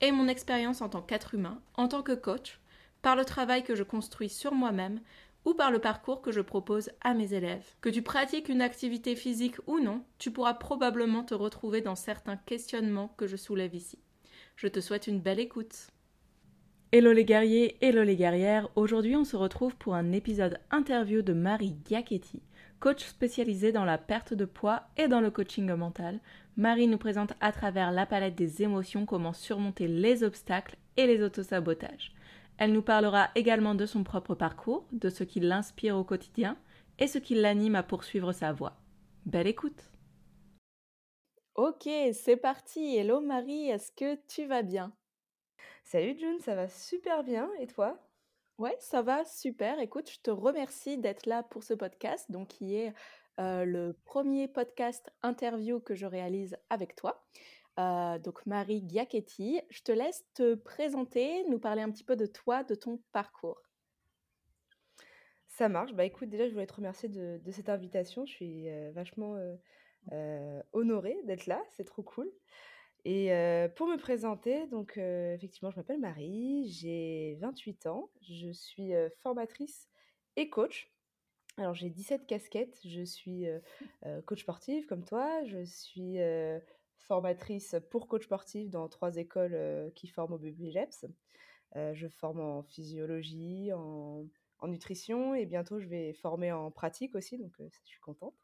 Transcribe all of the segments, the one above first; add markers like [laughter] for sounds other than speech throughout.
et mon expérience en tant qu'être humain, en tant que coach, par le travail que je construis sur moi-même ou par le parcours que je propose à mes élèves. Que tu pratiques une activité physique ou non, tu pourras probablement te retrouver dans certains questionnements que je soulève ici. Je te souhaite une belle écoute. Hello les guerriers, hello les guerrières, aujourd'hui on se retrouve pour un épisode interview de Marie Giacchetti, coach spécialisée dans la perte de poids et dans le coaching mental. Marie nous présente à travers la palette des émotions comment surmonter les obstacles et les autosabotages. Elle nous parlera également de son propre parcours, de ce qui l'inspire au quotidien et ce qui l'anime à poursuivre sa voie. Belle écoute Ok, c'est parti. Hello Marie, est-ce que tu vas bien? Salut June, ça va super bien et toi? Ouais, ça va super. Écoute, je te remercie d'être là pour ce podcast, donc qui est euh, le premier podcast interview que je réalise avec toi. Euh, donc Marie Giacchetti, je te laisse te présenter, nous parler un petit peu de toi, de ton parcours. Ça marche. Bah écoute, déjà je voulais te remercier de, cette invitation. Je suis euh, vachement honorée d'être là, c'est trop cool. Et pour me présenter, donc effectivement, je m'appelle Marie, j'ai 28 ans, je suis formatrice et coach. Alors j'ai 17 casquettes, je suis coach sportive comme toi, je suis formatrice pour coach sportif dans trois écoles qui forment au BBGEPS. je forme en physiologie, en, nutrition et bientôt je vais former en pratique aussi, donc je suis contente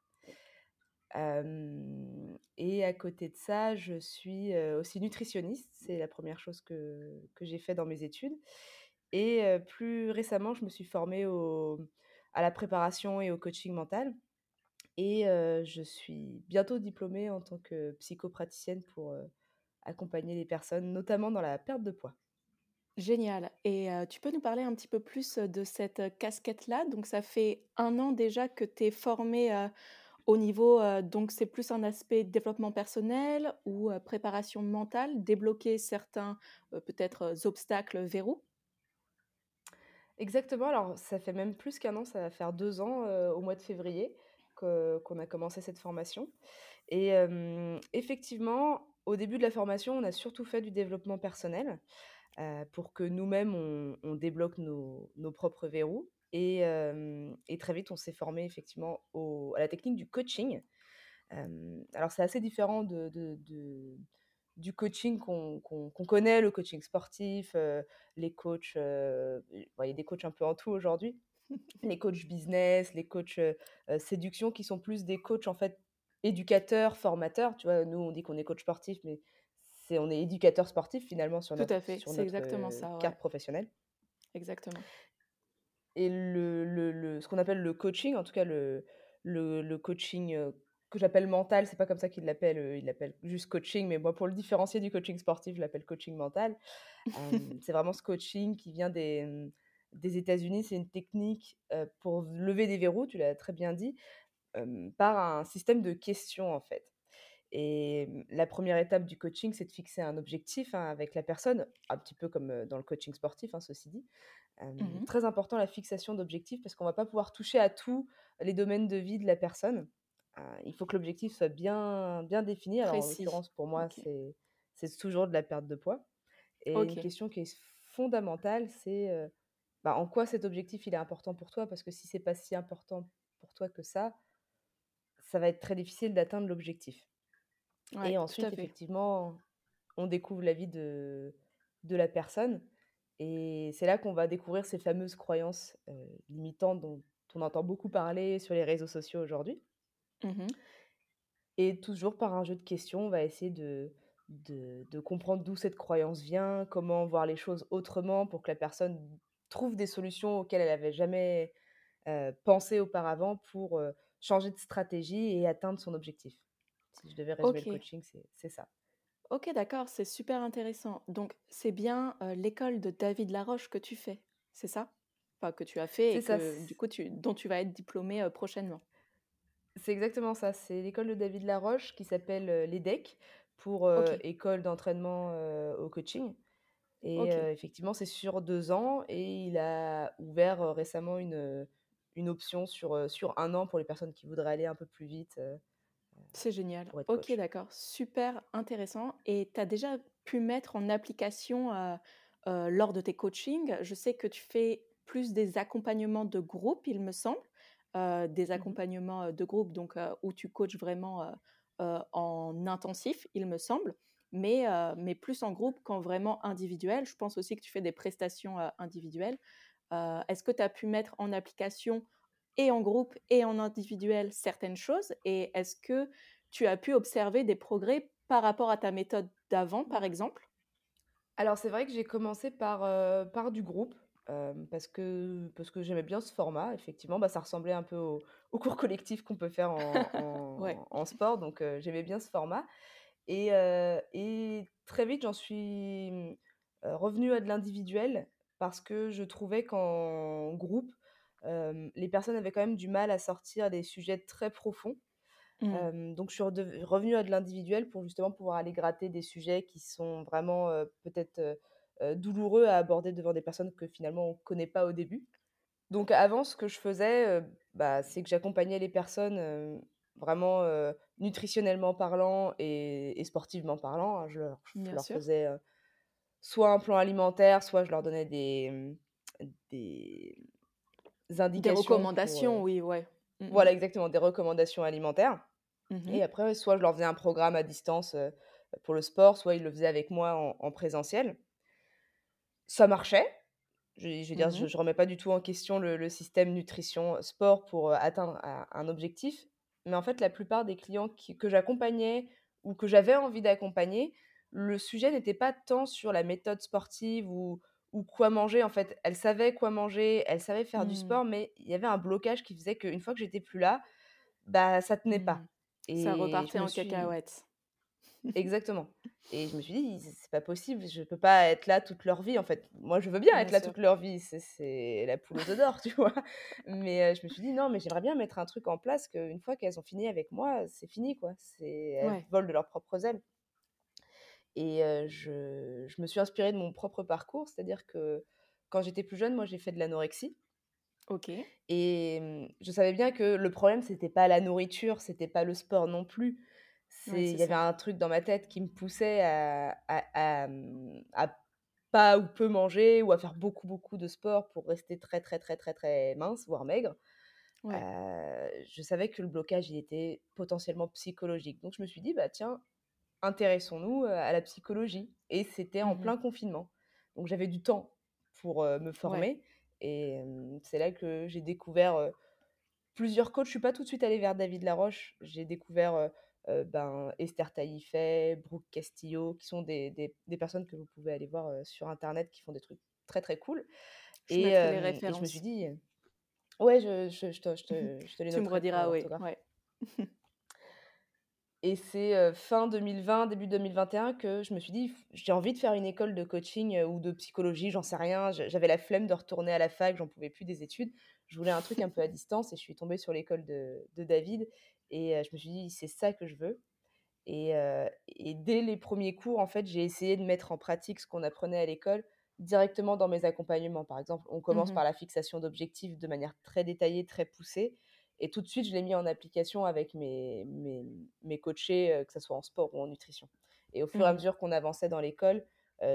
et à côté de ça, je suis aussi nutritionniste. C'est la première chose que, que j'ai fait dans mes études. Et plus récemment, je me suis formée au, à la préparation et au coaching mental. Et je suis bientôt diplômée en tant que psychopraticienne pour accompagner les personnes, notamment dans la perte de poids. Génial. Et tu peux nous parler un petit peu plus de cette casquette-là? Donc, ça fait un an déjà que tu es formée au niveau, donc c'est plus un aspect développement personnel ou préparation mentale, débloquer certains peut-être obstacles, verrous? Exactement, alors ça fait même plus qu'un an, ça va faire deux ans, au mois de février qu'on a commencé cette formation et effectivement, au début de la formation, on a surtout fait du développement personnel, pour que nous-mêmes on débloque nos nos propres verrous et, très vite, on s'est formé effectivement à la technique du coaching. alors, c'est assez différent de, du coaching qu'on connaît, le coaching sportif, les coachs, il y a des coachs un peu en tout aujourd'hui, [laughs] les coachs business, les coachs séduction, qui sont plus des coachs en fait éducateurs, formateurs. Tu vois, nous on dit qu'on est coach sportif, mais c'est on est éducateur sportif finalement sur notre, sur exactement ça, carte professionnelle. Exactement et le, le, le, ce qu'on appelle le coaching, en tout cas le, le, coaching que j'appelle mental, c'est pas comme ça qu'il l'appelle, il l'appelle juste coaching, mais moi pour le différencier du coaching sportif, je l'appelle coaching mental. c'est vraiment ce coaching qui vient des, mmh, des États-Unis, c'est une technique pour lever des verrous, tu l'as très bien dit, par un système de questions en fait. Et mmh, la première étape du coaching, c'est de fixer un objectif hein, avec la personne, un petit peu comme dans le coaching sportif, hein, ceci dit. Mmh très important la fixation d'objectifs parce qu'on va pas pouvoir toucher à tous les domaines de vie de la personne. Il faut que l'objectif soit bien, bien défini. Alors, en l'occurrence, pour moi, c'est toujours de la perte de poids. Et une question qui est fondamentale, c'est bah, en quoi cet objectif il est important pour toi? Parce que si c'est pas si important pour toi que ça, ça va être très difficile d'atteindre l'objectif. et ensuite, effectivement, on découvre la vie de, de la personne. Et c'est là qu'on va découvrir ces fameuses croyances limitantes dont on entend beaucoup parler sur les réseaux sociaux aujourd'hui. Mmh et toujours par un jeu de questions, on va essayer de, de, comprendre d'où cette croyance vient, comment voir les choses autrement pour que la personne trouve des solutions auxquelles elle n'avait jamais pensé auparavant pour changer de stratégie et atteindre son objectif. Si je devais résumer le coaching, c'est ça. OK, d'accord, c'est super intéressant. Donc c'est bien, heu, l'école de David Laroche que tu fais, c'est ça? Enfin, que tu as fait et ça, que c du coup tu dont tu vas être diplômé, prochainement? C'est exactement ça. C'est l'école de David Laroche qui s'appelle, l'EDEC pour, OK, école d'entraînement, au coaching et OK. effectivement, c'est sur 2 ans et il a ouvert, récemment une, une option sur, sur un an pour les personnes qui voudraient aller un peu plus vite, C'est génial. pour être OK, coach. d'accord, super intéressant et tu as déjà pu mettre en application, lors de tes coachings? Je sais que tu fais plus des accompagnements de groupe, il me semble, heu, des Mmh mh. accompagnements, heu, de groupe donc heu, où tu coaches vraiment, en intensif, il me semble, mais mais plus en groupe qu'en vraiment individuel. Je pense aussi que tu fais des prestations, individuelles. Est-ce que tu as pu mettre en application et en groupe et en individuel certaines choses? Et est-ce que tu as pu observer des progrès par rapport à ta méthode d'avant, par exemple? Alors c'est vrai que j'ai commencé par, par du groupe, hem, parce que parce que j'aimais bien ce format. Effectivement, bah, ça ressemblait un peu au au cours collectif qu'on peut faire en [laughs] Ouais. en en sport, donc j'aimais bien ce format et très vite, j'en suis, mmh, revenue à de l'individuel parce que je trouvais qu'en groupe, les personnes avaient quand même du mal à sortir des sujets très profonds Mmh. Donc je suis redev revenue à de l'individuel pour justement pouvoir aller gratter des sujets qui sont vraiment, peut-être, douloureux à aborder devant des personnes que finalement on connaît pas au début. Donc avant ce que je faisais, heu, bah, c'est que j'accompagnais les personnes, heu, vraiment, nutritionnellement parlant et et sportivement parlant, hein. Je leur je faisais, soit un plan alimentaire, soit je leur donnais des, mmh, des Des indications pour, recommandations, heu oui, ouais. Mmh mh. voilà exactement, des recommandations alimentaires. Mmh Et après, soit je leur faisais un programme à distance, pour le sport, soit ils le faisaient avec moi en en présentiel. Ça marchait. Je veux dire, Mmh je remets pas du tout en question le le système nutrition, sport pour, heu, atteindre un un objectif. Mais en fait, la plupart des clients qui que j'accompagnais ou que j'avais envie d'accompagner, le sujet n'était pas tant sur la méthode sportive ou ou quoi manger. En fait, elles savaient quoi manger, elles savaient faire du Mmh. sport, mais il y avait un blocage qui faisait qu'une fois que j'étais plus là, bah, ça tenait Mmh. pas. Ça Et je repartait en suis cacahuète. Exactement et je me suis dit: «C'est pas possible, je peux pas être là toute leur vie, en fait». Moi, je veux bien être là toute leur vie, c'est la poule aux d'or, tu vois? Mais heu, je me suis dit: «Non, mais j'aimerais bien mettre un truc en place qu'une fois qu'elles ont fini avec moi, c'est fini, quoi. Elles Ouais. volent de leurs propres ailes» et heu, je je me suis inspirée de mon propre parcours, c'est-à-dire que quand j'étais plus jeune, moi, j'ai fait de l'anorexie OK. et mmh, je savais bien que le problème, c'était pas la nourriture, c'était pas le sport non plus. Il y avait un truc dans ma tête qui me poussait à à à, mmh, à pas ou peu manger ou à faire beaucoup, beaucoup de sport pour rester très, très, très, très, très mince, voire maigre. Ouais. Je savais que le blocage, il était potentiellement psychologique. Donc je me suis dit: «Bah, tiens, intéressons-nous, à la psychologie» et c'était en Mmh plein confinement. Donc j'avais du temps pour, me Ouais. former et hem, c'est là que j'ai découvert, plusieurs coachs. Je suis pas tout de suite allée vers David Laroche. J'ai découvert, heu, ben, Esther Taillefer, Brooke Castillo, qui sont des des des personnes que vous pouvez aller voir, heu, sur internet, qui font des trucs très, très cool Je et les et je me suis dit, ouais, je je je te je te je te les [laughs] Tu me rediras, oui, ouais. [laughs] Et c'est, fin 2020, début 2021 que je me suis dit: «F j'ai envie de faire une école de coaching, ou de psychologie», j'en sais rien. J'avais la flemme de retourner à la fac, j'en pouvais plus des études. Je voulais un truc un peu à distance et je suis tombée sur l'école de de David et je me suis dit: «C'est ça que je veux» et dès les premiers cours, en fait, j'ai essayé de mettre en pratique ce qu'on apprenait à l'école directement dans mes accompagnements. Par exemple, on commence Mmh par la fixation d'objectifs de manière très détaillée, très poussée et tout de suite, je l'ai mis en application avec mes mes mes coachés, que ça soit en sport ou en nutrition et au fur et à Mmh mesure qu'on avançait dans l'école,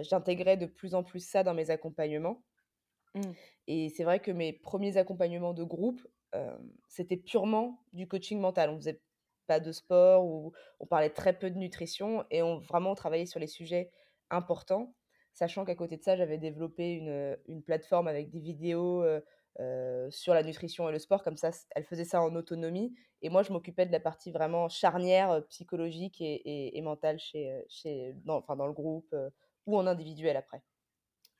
j'intégrais de plus en plus ça dans mes accompagnements Mmh. et c'est vrai que mes premiers accompagnements de groupe, c'était purement du coaching mental. On faisait pas de sport ou on parlait très peu de nutrition et on vraiment travaillait sur les sujets importants. Sachant qu'à côté de ça, j'avais développé une, une plateforme avec des vidéos, sur la nutrition et le sport comme ça elle faisait ça en autonomie et moi je m'occupais de la partie vraiment charnière, psychologique et et mentale chez, chez dans enfin dans le groupe, ou en individuel après.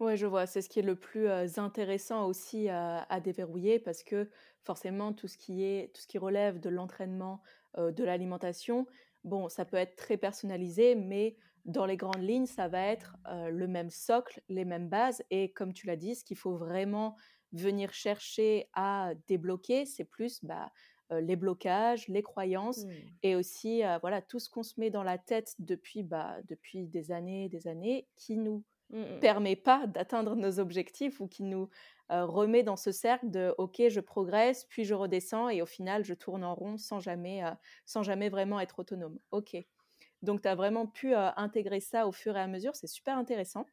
Ouais, je vois. C'est ce qui est le plus, intéressant aussi à à déverrouiller parce que forcément tout ce qui est tout ce qui relève de l'entraînement, de l'alimentation, bon, ça peut être très personnalisé mais dans les grandes lignes, ça va être le même socle, les mêmes bases. Et comme tu l'as dit, ce qu'il faut vraiment venir chercher à débloquer, c'est plus bah, les blocages, les croyances mmh. et aussi voilà tout ce qu'on se met dans la tête depuis, bah, depuis des années des années qui nous mmh, mmh. permet pas d'atteindre nos objectifs ou qui nous remet dans ce cercle de ok je progresse puis je redescends et au final je tourne en rond sans jamais sans jamais vraiment être autonome. Ok. Donc tu as vraiment pu intégrer ça au fur et à mesure c'est super intéressant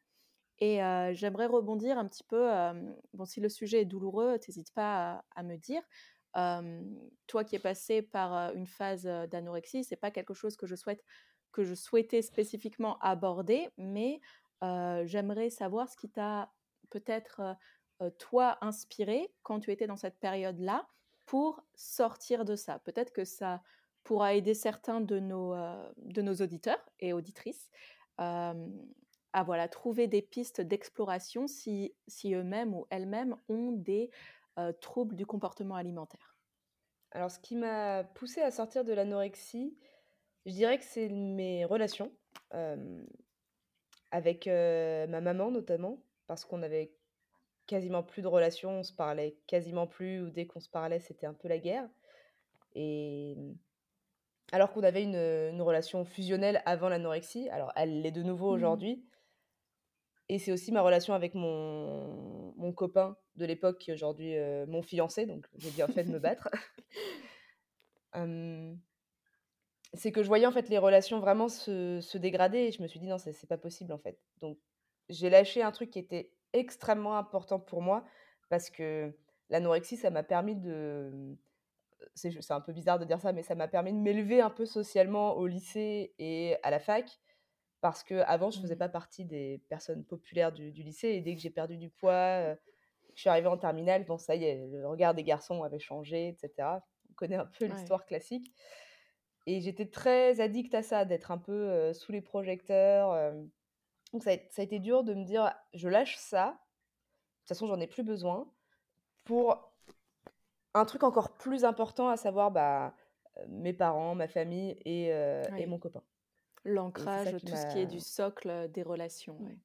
et j'aimerais rebondir un petit peu bon si le sujet est douloureux n'hésite pas à, me dire. Toi qui es passé par une phase d'anorexie c'est pas quelque chose que je souhaite que je souhaitais spécifiquement aborder mais j'aimerais savoir ce qui t'a peut-être toi inspiré quand tu étais dans cette période-là pour sortir de ça. Peut-être que ça pourra aider certains de nos, de nos auditeurs et auditrices à voilà, trouver des pistes d'exploration si, si eux-mêmes ou elles-mêmes ont des troubles du comportement alimentaire. Alors, ce qui m'a poussé à sortir de l'anorexie, je dirais que c'est mes relations avec ma maman notamment, parce qu'on avait quasiment plus de relations, on se parlait quasiment plus, ou dès qu'on se parlait, c'était un peu la guerre. Et alors qu'on avait une, relation fusionnelle avant l'anorexie, alors elle l'est de nouveau mmh aujourd'hui. Et c'est aussi ma relation avec mon, mon copain de l'époque, qui est aujourd'hui mon fiancé, donc j'ai bien fait de me [laughs] battre. C'est que je voyais en fait les relations vraiment se, se dégrader et je me suis dit non, c'est pas possible en fait. Donc j'ai lâché un truc qui était extrêmement important pour moi parce que l'anorexie, ça m'a permis de. C'est un peu bizarre de dire ça, mais ça m'a permis de m'élever un peu socialement au lycée et à la fac. Parce que avant, je faisais mmh. pas partie des personnes populaires du, lycée. Et dès que j'ai perdu du poids, je suis arrivée en terminale, bon, ça y est, le regard des garçons avait changé, etc. On connaît un peu l'histoire classique. Et j'étais très addict à ça, d'être un peu sous les projecteurs. Donc ça a, été dur de me dire, je lâche ça, de toute façon j'en ai plus besoin, pour un truc encore plus important, à savoir bah, mes parents, ma famille et, et mon copain. L'ancrage, tout ce qui est du socle des relations. Mmh.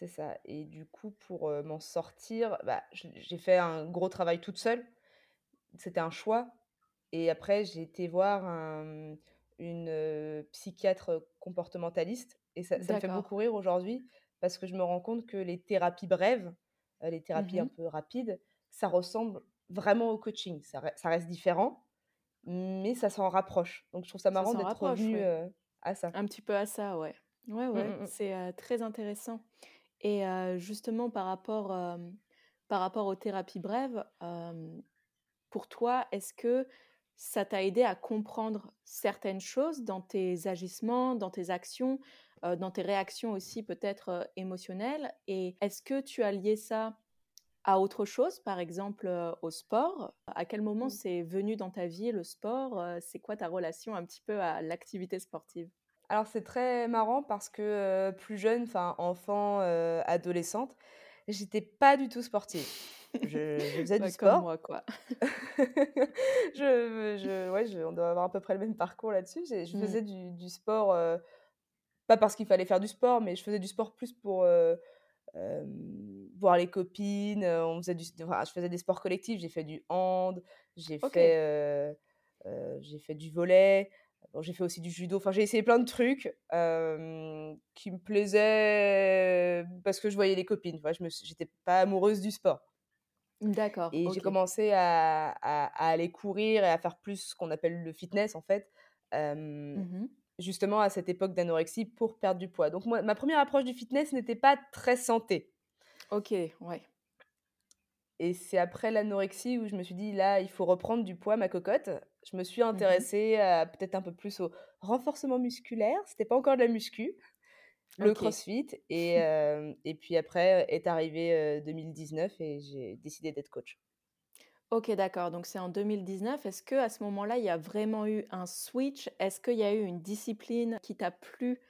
C'est ça. Et du coup, pour m'en sortir, bah, j'ai fait un gros travail toute seule. C'était un choix. Et après, j'ai été voir une psychiatre comportementaliste et ça, me fait beaucoup rire aujourd'hui parce que je me rends compte que les thérapies brèves, les mmh thérapies un peu rapides, ça ressemble vraiment au coaching. Ça, reste différent, mais ça s'en rapproche. Donc je trouve ça marrant d'être revenu à ça. Un petit peu à ça, ouais. Ouais, mmh, ouais, mmh, c'est très intéressant. Et justement, par rapport, par rapport aux thérapies brèves, pour toi, est-ce que ça t'a aidé à comprendre certaines choses dans tes agissements, dans tes actions dans tes réactions aussi peut-être émotionnelles? Et est-ce que tu as lié ça à autre chose, par exemple au sport? À quel moment mmh. c'est venu dans ta vie le sport C'est quoi ta relation un petit peu à l'activité sportive? Alors c'est très marrant parce que plus jeune, enfin enfant, adolescente, j'étais pas du tout sportive. Je, faisais du sport. Comme moi, quoi. [laughs] je, je, ouais, on doit avoir à peu près le même parcours là-dessus. Je, mmh. faisais du, du sport pas parce qu'il fallait faire du sport, mais je faisais du sport plus pour voir les copines. On faisait du, je faisais des sports collectifs. J'ai fait du hand, j'ai fait, j'ai fait du volet. j'ai fait aussi du judo. Enfin, j'ai essayé plein de trucs qui me plaisaient parce que je voyais les copines. Enfin, je n'étais pas amoureuse du sport. D'accord. Et j'ai commencé à, à, aller courir et à faire plus ce qu'on appelle le fitness en fait. Mmh justement à cette époque d'anorexie pour perdre du poids. Donc moi, ma première approche du fitness n'était pas très santé. Ok, ouais. Et c'est après l'anorexie où je me suis dit, là, il faut reprendre du poids, ma cocotte. Je me suis mmh intéressée peut-être un peu plus au renforcement musculaire. C'était pas encore de la muscu, le crossfit. Et, [laughs] et puis après est arrivé 2019 et j'ai décidé d'être coach. Ok, d'accord. Donc c'est en 2019. Est-ce que à ce moment-là, il y a vraiment eu un switch? Est-ce qu'il y a eu une discipline qui t'a plu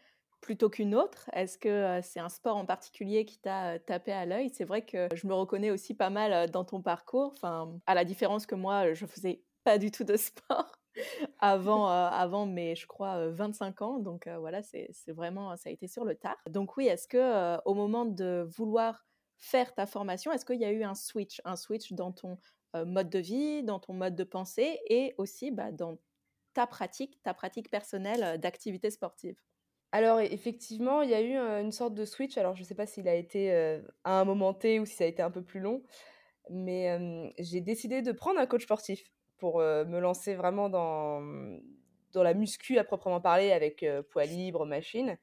plutôt qu'une autre? Est-ce que c'est un sport en particulier qui t'a tapé à l'œil? C'est vrai que je me reconnais aussi pas mal dans ton parcours. Enfin, à la différence que moi, je faisais pas du tout de [laughs] sport. Avant, avant mes, je crois, 25 ans. Donc voilà, c'est vraiment, ça a été sur le tard. Donc oui, est-ce que au moment de vouloir faire ta formation, est-ce qu'il y a eu un switch, un switch dans ton mode de vie, dans ton mode de pensée et aussi bah, dans ta pratique, ta pratique personnelle d'activité sportive? Alors effectivement, il y a eu, une sorte de switch. Alors je ne sais pas s'il a été, à un moment T ou si ça a été un peu plus long, mais j'ai décidé de prendre un coach sportif pour, me lancer vraiment dans, mmh, dans la muscu à proprement parler avec, poids libre, machine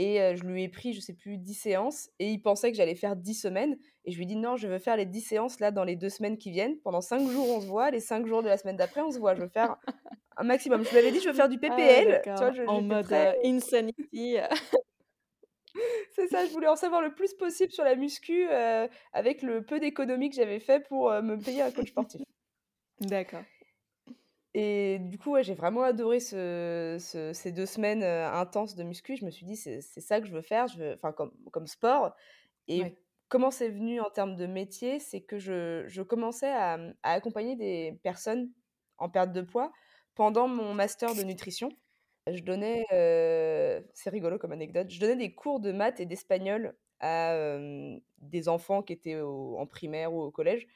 et je lui ai pris, je sais plus, 10 séances et il pensait que j'allais faire 10 semaines et je lui ai dit: «Non, je veux faire les 10 séances là dans les 2 semaines qui viennent. Pendant 5 jours, on se voit, les 5 jours de la semaine d'après, on se voit. Je veux faire [laughs] un maximum». Je lui avais dit: «Je veux faire du ah PPL», tu vois? Je en mode, insanity. [laughs] C'est ça, je voulais en savoir le plus possible sur la muscu, avec le peu d'économies que j'avais fait pour, me payer un coach sportif. D'accord. Et du coup, ouais, j'ai vraiment adoré ce ces deux semaines, intenses de muscu. Je me suis dit: «C'est ça que je veux faire, je veux» comme comme sport et comment c'est venu en termes de métier? C'est que je je commençais à, à accompagner des personnes en perte de poids pendant mon master de nutrition. Je donnais, c'est rigolo comme anecdote, je donnais des cours de maths et d'espagnol à, des enfants qui étaient en primaire ou au collège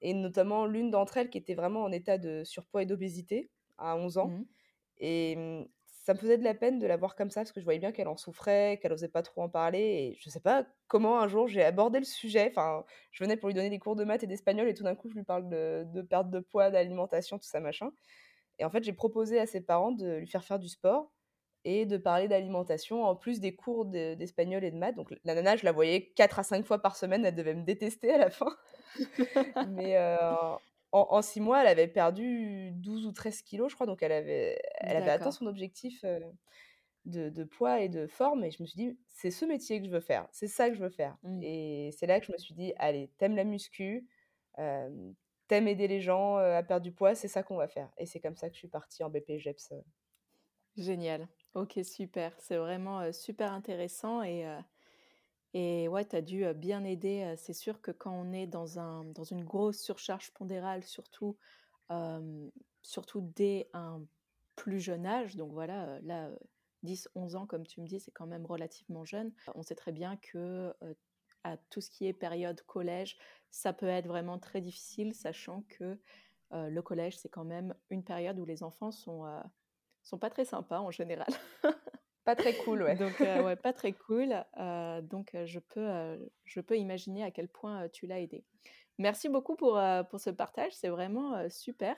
et notamment l'une d'entre elles qui était vraiment en état de surpoids et d'obésité à 11 ans. Mmh. Et mmh, ça me faisait de la peine de la voir comme ça parce que je voyais bien qu'elle en souffrait, qu'elle osait pas trop en parler. Et je sais pas comment un jour j'ai abordé le sujet. Enfin, je venais pour lui donner des cours de maths et d'espagnol et tout d'un coup je lui parle de, de perte de poids, d'alimentation, tout ça machin. Et en fait, j'ai proposé à ses parents de lui faire faire du sport et de parler d'alimentation en plus des cours d'espagnol et de maths. Donc la nana, je la voyais 4 à 5 fois par semaine, elle devait me détester à la fin. [laughs] Mais en, 6 mois, elle avait perdu 12 ou 13 kilos, je crois, donc elle avait, elle avait atteint son objectif de, poids et de forme. Et je me suis dit, c'est ce métier que je veux faire, c'est ça que je veux faire. Mmh. Et c'est là que je me suis dit, allez, t'aimes la muscu, t'aimes aider les gens à perdre du poids, c'est ça qu'on va faire. Et c'est comme ça que je suis partie en BPGEPS. Génial. Ok, super. C'est vraiment super intéressant et, et ouais, tu as dû bien aider. C'est sûr que quand on est dans, un, dans une grosse surcharge pondérale, surtout, surtout dès un plus jeune âge, donc voilà, là, 10, 11 ans, comme tu me dis, c'est quand même relativement jeune. On sait très bien que à tout ce qui est période collège, ça peut être vraiment très difficile, sachant que le collège, c'est quand même une période où les enfants sont sont pas très sympas en général. [laughs] Pas très cool, ouais. donc, ouais, [laughs] pas très cool. donc, je, peux, je peux imaginer à quel point tu l'as aidé. Merci beaucoup pour, pour ce partage, c'est vraiment super.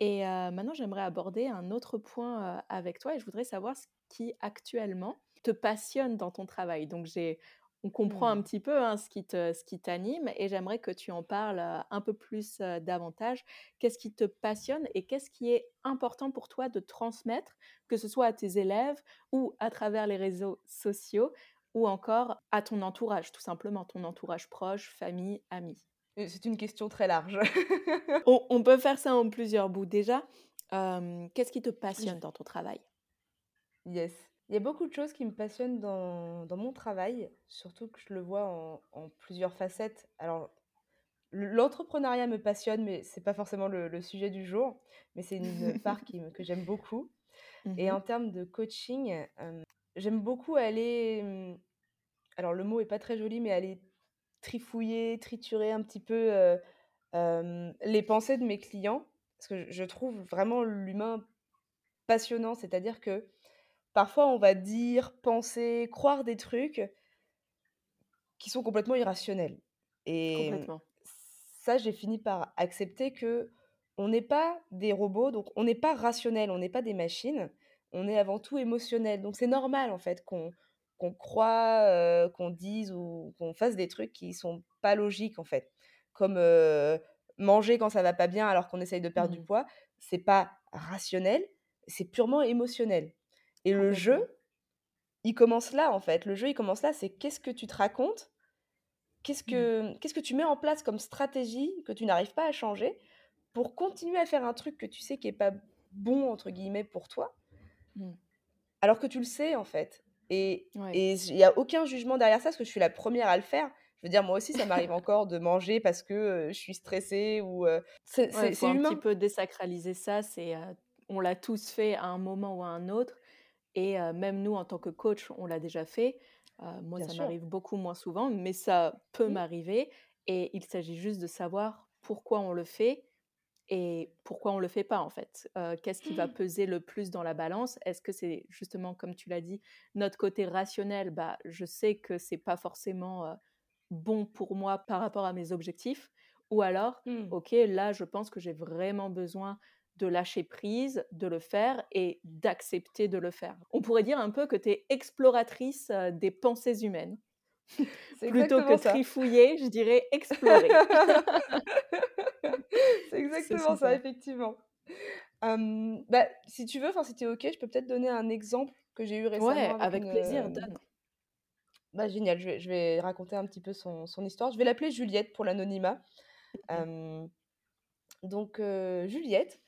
Et maintenant, j'aimerais aborder un autre point avec toi et je voudrais savoir ce qui actuellement te passionne dans ton travail. Donc, j'ai on comprend un mmh. petit peu hein, ce qui te, ce qui t'anime et j'aimerais que tu en parles un peu plus davantage. Qu'est-ce qui te passionne et qu'est-ce qui est important pour toi de transmettre, que ce soit à tes élèves ou à travers les réseaux sociaux ou encore à ton entourage, tout simplement, ton entourage proche, famille, amis? C'est une question très large. [laughs] on, peut faire ça en plusieurs bouts. Déjà, qu'est-ce qui te passionne dans ton travail? Yes. Il y a beaucoup de choses qui me passionnent dans, dans mon travail, surtout que je le vois en, en plusieurs facettes. Alors, l'entrepreneuriat me passionne, mais c'est pas forcément le, le, sujet du jour, mais c'est une [laughs] part qui, que j'aime beaucoup. Et mmh en termes de coaching, j'aime beaucoup aller. Alors, le mot est pas très joli, mais aller trifouiller, triturer un petit peu les pensées de mes clients, parce que je trouve vraiment l'humain passionnant, c'est-à-dire que parfois on va dire, penser, croire des trucs qui sont complètement irrationnels. Et ça, j'ai fini par accepter que on n'est pas des robots, donc on n'est pas rationnel, on n'est pas des machines, on est avant tout émotionnel. Donc c'est normal en fait qu'on qu'on croit, qu'on dise ou qu'on fasse des trucs qui sont pas logiques en fait. Comme manger quand ça va pas bien alors qu'on essaye de perdre du mmh. poids, c'est pas rationnel, c'est purement émotionnel. Et le jeu, il commence là, en fait. Le jeu, il commence là, c'est qu'est-ce que tu te racontes? Qu'est-ce mmh. que qu'est-ce que tu mets en place comme stratégie que tu n'arrives pas à changer pour continuer à faire un truc que tu sais qui est pas «bon» entre guillemets pour toi, mmh. alors que tu le sais, en fait. Et il y a aucun jugement derrière ça, parce que je suis la première à le faire. Je veux dire, moi aussi, ça m'arrive [laughs] encore de manger parce que je suis stressée ou c'est ouais, faut un humain. petit peu désacraliser ça. C'est, on l'a tous fait à un moment ou à un autre. Et même nous, en tant que coach, on l'a déjà fait. moi, ça m'arrive beaucoup moins souvent, mais ça peut Mmh. m'arriver. Et il s'agit juste de savoir pourquoi on le fait et pourquoi on le fait pas en fait. Qu'est-ce qui va peser le plus dans la balance? Est-ce que c'est justement, comme tu l'as dit, notre côté rationnel? Bah, je sais que c'est pas forcément bon pour moi par rapport à mes objectifs. Ou alors, Mmh. ok, là, je pense que j'ai vraiment besoin de lâcher prise, de le faire et d'accepter de le faire. On pourrait dire un peu que tu es exploratrice des pensées humaines. [laughs] Plutôt que ça. trifouiller, je dirais explorer. [laughs] C'est exactement ça, effectivement. Bah, si tu veux, enfin, si tu es OK, je peux peut-être donner un exemple que j'ai eu récemment Ouais, avec une, plaisir, donne. bah, génial, je vais je vais raconter un petit peu son son histoire. Je vais l'appeler Juliette pour l'anonymat. [laughs] Donc Juliette,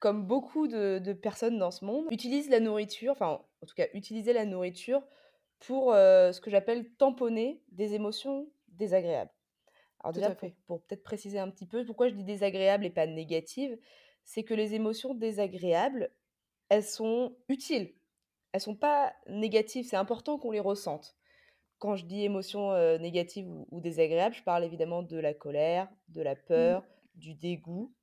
comme beaucoup de de personnes dans ce monde, utilise la nourriture, enfin, en tout cas, utiliser la nourriture pour, heu, ce que j'appelle tamponner des émotions désagréables. Alors déjà pour pour peut-être préciser un petit peu pourquoi je dis désagréable et pas négative, c'est que les émotions désagréables, elles sont utiles. Elles sont pas négatives, c'est important qu'on les ressente. Quand je dis émotions, heu, négatives ou ou désagréables, je parle évidemment de la colère, de la Mmh. peur, du dégoût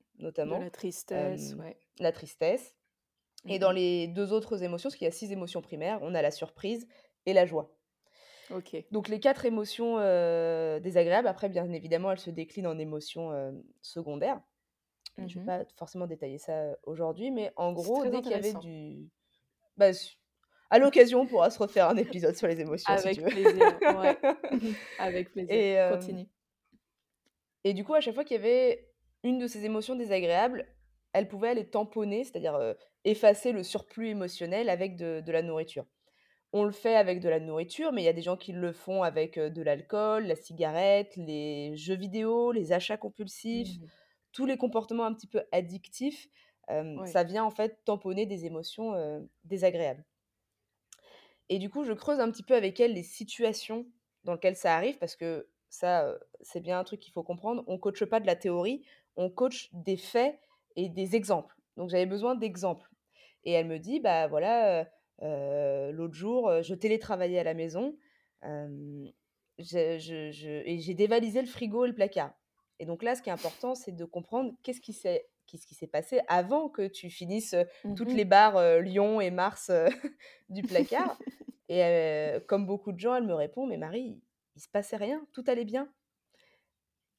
De notamment, la tristesse, ouais. la tristesse Mmh et dans mh. les 2 autres émotions, parce qu'il y a 6 émotions primaires, on a la surprise et la joie. Donc les 4 émotions, désagréables, après bien évidemment, elles se déclinent en émotions, secondaires. Je vais Mmh pas forcément détailler ça, aujourd'hui, mais en gros, dès qu'il y avait du bah, à l'occasion, on pourra se refaire un épisode sur les émotions si tu Avec veux. plaisir, ouais. [laughs] Avec plaisir. Et hem Continue. et du coup, à chaque fois qu'il y avait une de ces émotions désagréables, elle pouvait aller tamponner, c'est-à-dire, heu, effacer le surplus émotionnel avec de de la nourriture. On le fait avec de la nourriture, mais il y a des gens qui le font avec, heu, de l'alcool, la cigarette, les jeux vidéo, les achats compulsifs, Mmh tous les comportements un petit peu addictifs, ça vient en fait tamponner des émotions, désagréables. Et du coup, je creuse un petit peu avec elle les situations dans lesquelles ça arrive parce que ça, c'est bien un truc qu'il faut comprendre. On coache pas de la théorie, on coach des faits et des exemples. Donc j'avais besoin d'exemples. Et elle me dit: «Bah, voilà, l'autre jour, je télétravaillais à la maison, je je je et j'ai dévalisé le frigo et le placard» et donc là, ce qui est important, c'est de comprendre qu'est-ce qui s'est qu'est-ce qui s'est passé avant que tu finisses, Mmh toutes les barres, Lion et Mars, [laughs] du placard. [laughs] Et comme beaucoup de gens, elle me répond: «Mais Marie, il se passait rien, tout allait bien»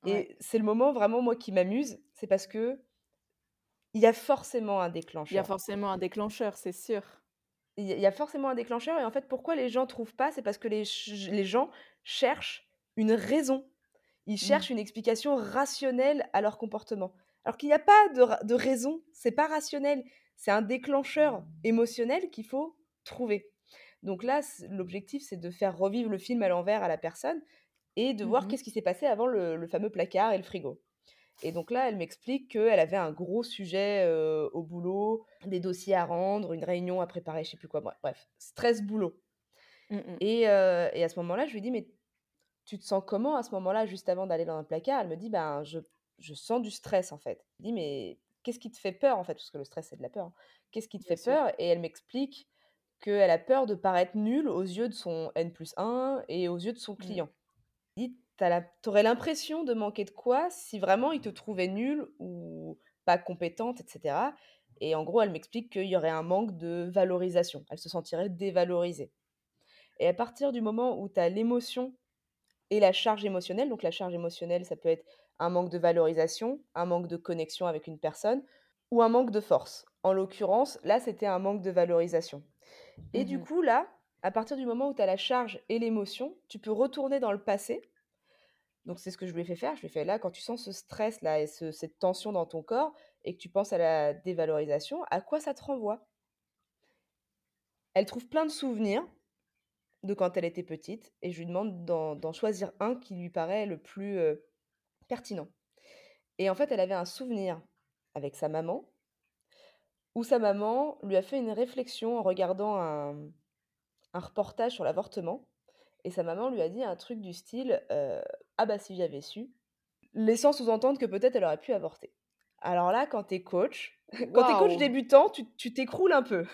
Ouais. et c'est le moment vraiment, moi, qui m'amuse, c'est parce qu'il y a forcément un Il y a déclencheur. forcément un déclencheur, c'est sûr. Il y a il y a forcément un déclencheur et en fait, pourquoi les gens trouvent pas? C'est parce que les les gens cherchent une raison. Ils Mmh. cherchent une explication rationnelle à leur comportement. Alors qu'il y a pas de de raison, c'est pas rationnel, c'est un déclencheur émotionnel qu'il faut trouver. Donc là, l'objectif, c'est de faire revivre le film à l'envers à la personne et de Mmh voir qu'est-ce qui s'est passé avant le le fameux placard et le frigo. Et donc là, elle m'explique qu'elle avait un gros sujet, au boulot, des dossiers à rendre, une réunion à préparer, je sais plus quoi, bref stress boulot. Mmh mh. Et à ce moment-là, je lui dis: «Mais tu te sens comment à ce moment-là, juste avant d'aller dans le placard?» elle me dit: «Ben, je je sens du stress, en fait». Je dis: «Mais qu'est-ce qui te fait peur, en fait?» parce que le stress, c'est de la peur, hein. «Qu'est-ce qui te Bien fait sûr. peur?» et elle m'explique qu'elle a peur de paraître nulle aux yeux de son N+1 et aux yeux de son Mmh. client. «Tu la tu l'impression de manquer de quoi si vraiment il te trouvait nulle ou pas compétente et cetera» et en gros, elle m'explique qu'il y aurait un manque de valorisation. Elle se sentirait dévalorisée et à partir du moment où tu as l'émotion et la charge émotionnelle, donc la charge émotionnelle, ça peut être un manque de valorisation, un manque de connexion avec une personne ou un manque de force. En l'occurrence, là, c'était un manque de valorisation et Mmh du mh. coup, là, à partir du moment où tu as la charge et l'émotion, tu peux retourner dans le passé donc c'est ce que je lui ai fait faire. Je lui ai fait: «Là, quand tu sens ce stress-là et ce cette tension dans ton corps et que tu penses à la dévalorisation, à quoi ça te renvoie?» Elle trouve plein de souvenirs de quand elle était petite et je lui demande d'en choisir un qui lui paraît le plus, heu, pertinent et en fait, elle avait un souvenir avec sa maman, où sa maman lui a fait une réflexion en regardant un un reportage sur l'avortement Et sa maman lui a dit un truc du style Ah bah si j'avais su, laissant sous-entendre que peut-être elle aurait pu avorter. Alors là, quand t'es coach, [laughs] quand t'es coach débutant, tu t'écroules un peu.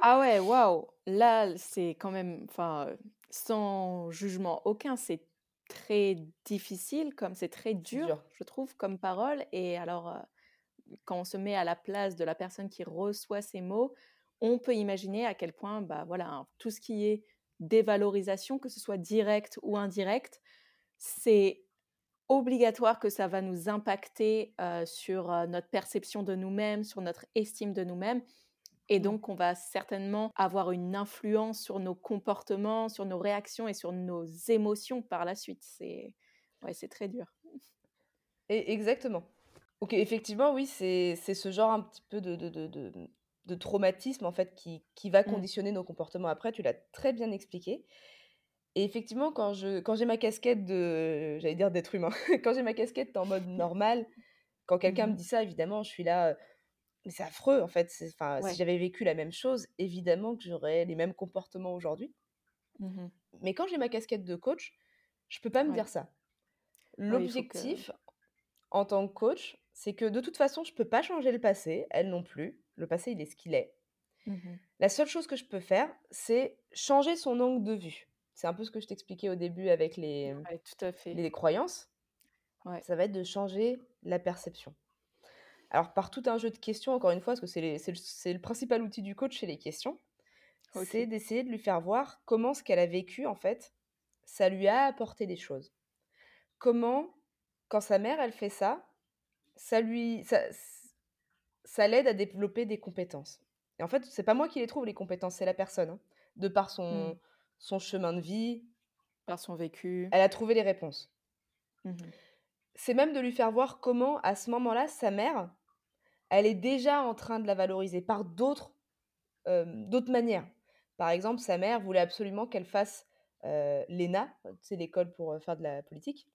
ah [laughs] ouais, waouh. Là, c'est quand même, enfin, sans jugement aucun, c'est très difficile, comme c'est très dur, je trouve, comme parole. Et alors, quand on se met à la place de la personne qui reçoit ces mots, on peut imaginer à quel point, bah voilà, tout ce qui est dévalorisation, que ce soit direct ou indirect, c'est obligatoire que ça va nous impacter sur notre perception de nous-mêmes, sur notre estime de nous-mêmes. Et mmh. donc, on va certainement avoir une influence sur nos comportements, sur nos réactions et sur nos émotions par la suite. C'est ouais, très dur. Et exactement. Ok, effectivement, oui, c'est ce genre un petit peu de, de, de, de traumatisme en fait qui, qui va mmh. conditionner nos comportements après. Tu l'as très bien expliqué. Et effectivement, quand je quand j'ai ma casquette de, j'allais dire d'être humain, [laughs] quand j'ai ma casquette en mode normal, quand quelqu'un me mmh. dit ça, évidemment, je suis là, mais c'est affreux en fait. Enfin, si j'avais vécu la même chose, évidemment que j'aurais les mêmes comportements aujourd'hui. Mmh mais quand j'ai ma casquette de coach, je peux pas me dire ça. L'objectif en tant que coach, c'est que de toute façon, je peux pas changer le passé, elle non plus. Le passé, il est ce qu'il est. Mmh la seule chose que je peux faire, c'est changer son angle de vue. C'est un peu ce que je t'expliquais au début avec les, tout à fait. les croyances. Ça va être de changer la perception. Alors, par tout un jeu de questions, encore une fois, parce que c'est le, principal outil du coach, c'est les questions, c'est d'essayer de lui faire voir comment ce qu'elle a vécu, en fait, ça lui a apporté des choses. Comment, quand sa mère, elle fait ça, ça lui, ça, ça l'aide à développer des compétences. Et en fait, c'est pas moi qui les trouve, les compétences, c'est la personne. Hein. De par son, mmh. son chemin de vie. Par son vécu. Elle a trouvé les réponses. Mmh c'est même de lui faire voir comment, à ce moment-là, sa mère, elle est déjà en train de la valoriser par d'autres d'autres manières. Par exemple, sa mère voulait absolument qu'elle fasse l'ENA, c'est l'école pour faire de la politique.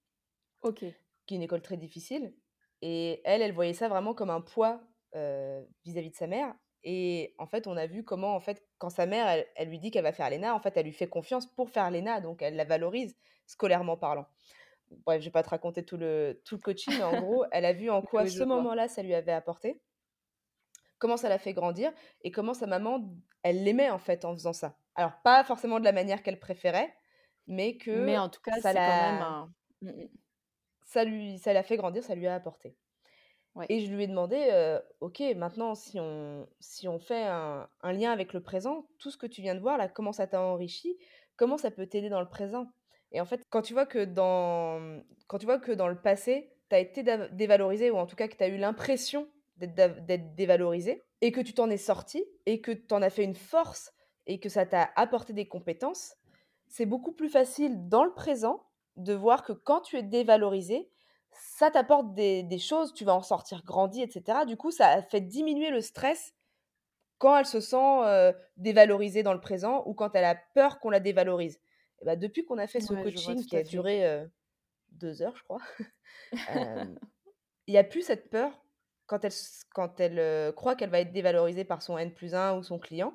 Ok. Qui est une école très difficile. Et elle, elle voyait ça vraiment comme un poids vis-à-vis de sa mère. Et en fait, on a vu comment, en fait, quand sa mère, elle, lui dit qu'elle va faire l'ENA, en fait, elle lui fait confiance pour faire l'ENA, donc elle la valorise scolairement parlant. Bref, je vais pas te raconter tout le, tout le coaching, mais en [laughs] gros, elle a vu en quoi ce moment-là, ça lui avait apporté, comment ça l'a fait grandir, et comment sa maman, elle l'aimait en fait en faisant ça. Alors, pas forcément de la manière qu'elle préférait, mais que mais en tout cas, ça l'a un... Mmh, mmh. ça lui ça l'a fait grandir, ça lui a apporté. Et je lui ai demandé, ok, maintenant, si on, si on fait un, lien avec le présent, tout ce que tu viens de voir, là, comment ça t'a enrichi, comment ça peut t'aider dans le présent? Et en fait, quand tu vois que dans, quand tu vois que dans le passé, tu as été dévalorisé, ou en tout cas que tu as eu l'impression d'être dévalorisé, et que tu t'en es sorti, et que tu en as fait une force, et que ça t'a apporté des compétences, c'est beaucoup plus facile dans le présent de voir que quand tu es dévalorisé, ça t'apporte des, choses, tu vas en sortir grandi, etc. Du coup, ça fait diminuer le stress quand elle se sent dévalorisée dans le présent ou quand elle a peur qu'on la dévalorise. Et bah, depuis qu'on a fait ce coaching qui a duré deux heures, je crois, [laughs] il n'y a plus cette peur quand elle, quand elle croit qu'elle va être dévalorisée par son N plus 1 ou son client.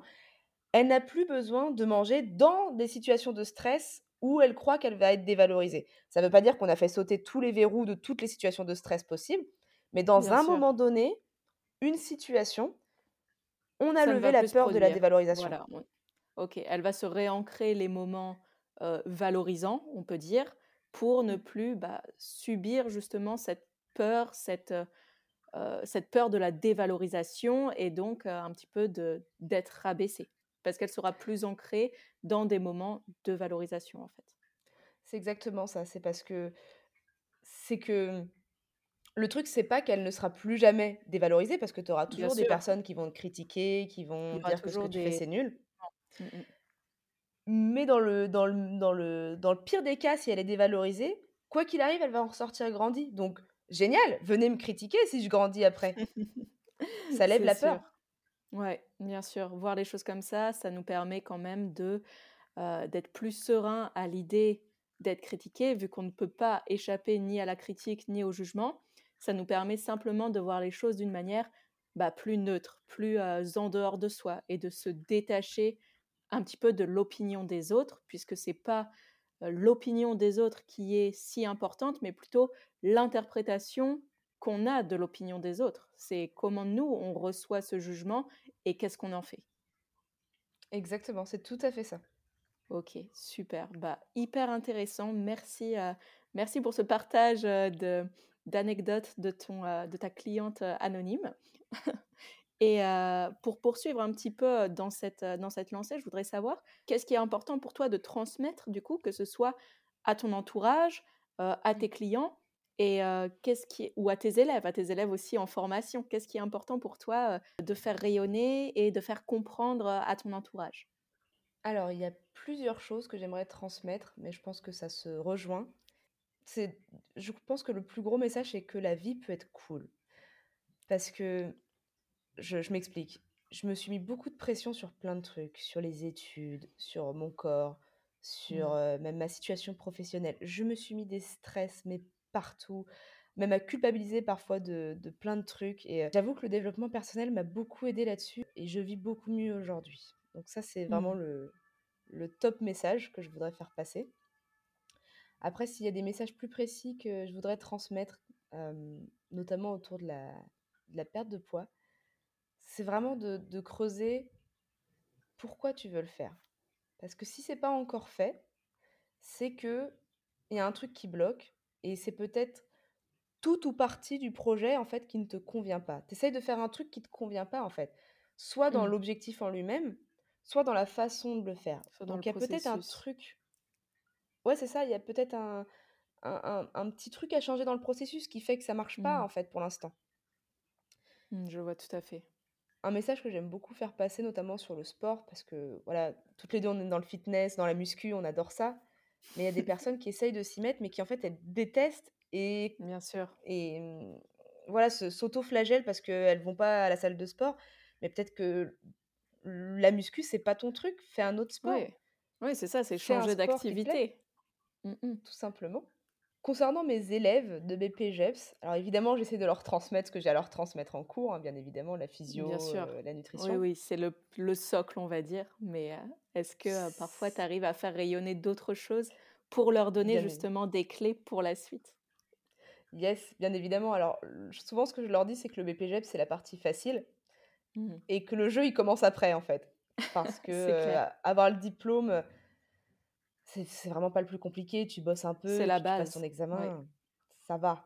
Elle n'a plus besoin de manger dans des situations de stress où elle croit qu'elle va être dévalorisée. Ça ne veut pas dire qu'on a fait sauter tous les verrous de toutes les situations de stress possibles, mais dans un moment donné, une situation, on a levé la peur de la dévalorisation. Voilà. Ok, elle va se réancrer les moments valorisants, on peut dire, pour ne mmh. plus bah, subir justement cette peur, cette, cette peur de la dévalorisation et donc un petit peu d'être rabaissée parce qu'elle sera plus ancrée dans des moments de valorisation en fait. C'est exactement ça, c'est parce que c'est que le truc c'est pas qu'elle ne sera plus jamais dévalorisée parce que tu auras toujours des personnes qui vont te critiquer, qui vont dire que ce que tu fais c'est nul. Mmh, mmh. Mais dans le, dans, le, dans, le, dans le pire des cas, si elle est dévalorisée, quoi qu'il arrive, elle va en ressortir grandie. Donc, génial, venez me critiquer si je grandis après. [laughs] ça lève la peur. Ouais, bien sûr. Voir les choses comme ça, ça nous permet quand même de d'être plus serein à l'idée d'être critiqué, vu qu'on ne peut pas échapper ni à la critique ni au jugement. Ça nous permet simplement de voir les choses d'une manière bah, plus neutre, plus en dehors de soi et de se détacher un petit peu de l'opinion des autres, puisque c'est pas l'opinion des autres qui est si importante, mais plutôt l'interprétation qu'on a de l'opinion des autres. C'est comment nous, on reçoit ce jugement et qu'est-ce qu'on en fait. Exactement, c'est tout à fait ça. Ok, super. Bah, hyper intéressant. Merci, euh, merci pour ce partage euh, de, d'anecdotes de, ton, euh, de ta cliente anonyme. [laughs] Et pour poursuivre un petit peu dans cette, dans cette lancée, je voudrais savoir qu'est-ce qui est important pour toi de transmettre, du coup, que ce soit à ton entourage, à tes clients, et qu'est-ce qui ou à tes élèves, à tes élèves aussi en formation, qu'est-ce qui est important pour toi de faire rayonner et de faire comprendre à ton entourage? Alors, il y a plusieurs choses que j'aimerais transmettre, mais je pense que ça se rejoint. C'est, je pense que le plus gros message, c'est que la vie peut être cool. Parce que, je, je m'explique, je me suis mis beaucoup de pression sur plein de trucs, sur les études, sur mon corps, sur mmh. même ma situation professionnelle. Je me suis mis des stress, mais partout, même à culpabiliser parfois de, de plein de trucs. Et j'avoue que le développement personnel m'a beaucoup aidé là-dessus et je vis beaucoup mieux aujourd'hui. Donc ça, c'est vraiment mmh. le, le top message que je voudrais faire passer. Après, s'il y a des messages plus précis que je voudrais transmettre, notamment autour de la, de la, perte de poids, c'est vraiment de, de, creuser pourquoi tu veux le faire. Parce que si c'est pas encore fait, c'est que il y a un truc qui bloque et c'est peut-être tout ou partie du projet en fait qui ne te convient pas. Tu essayes de faire un truc qui ne te convient pas en fait, soit dans mmh. l'objectif en lui-même, soit dans la façon de le faire. Donc il y a peut-être un truc. Ouais, c'est ça, il y a peut-être un, un, un, petit truc à changer dans le processus qui fait que ça marche pas mmh. en fait pour l'instant. Mmh, je vois tout à fait. Un message que j'aime beaucoup faire passer, notamment sur le sport, parce que voilà, toutes les deux on est dans le fitness, dans la muscu, on adore ça. Mais il y a des personnes qui essayent de s'y mettre, mais qui en fait elles détestent et bien sûr et mmh, voilà s'auto-flagellent parce qu'elles vont pas à la salle de sport. Mais peut-être que la muscu, c'est pas ton truc, fais un autre sport. Oui, c'est ça, c'est changer d'activité. Mmh tout simplement. Concernant mes élèves de BPGEPS, alors évidemment, j'essaie de leur transmettre ce que j'ai à leur transmettre en cours, hein, bien évidemment, la physio, euh, la nutrition. Oui, oui, c'est le, le, socle, on va dire. Mais euh, est-ce que euh, parfois tu arrives à faire rayonner d'autres choses pour leur donner justement des clés pour la suite? Yes, bien évidemment. Alors, souvent, ce que je leur dis, c'est que le BPGEPS, c'est la partie facile. Mmh. Et que le jeu, il commence après, en fait. Parce [laughs] que avoir le diplôme, c'est vraiment pas le plus compliqué. Tu bosses un peu, c'est la tu base. passes ton examen, ça va.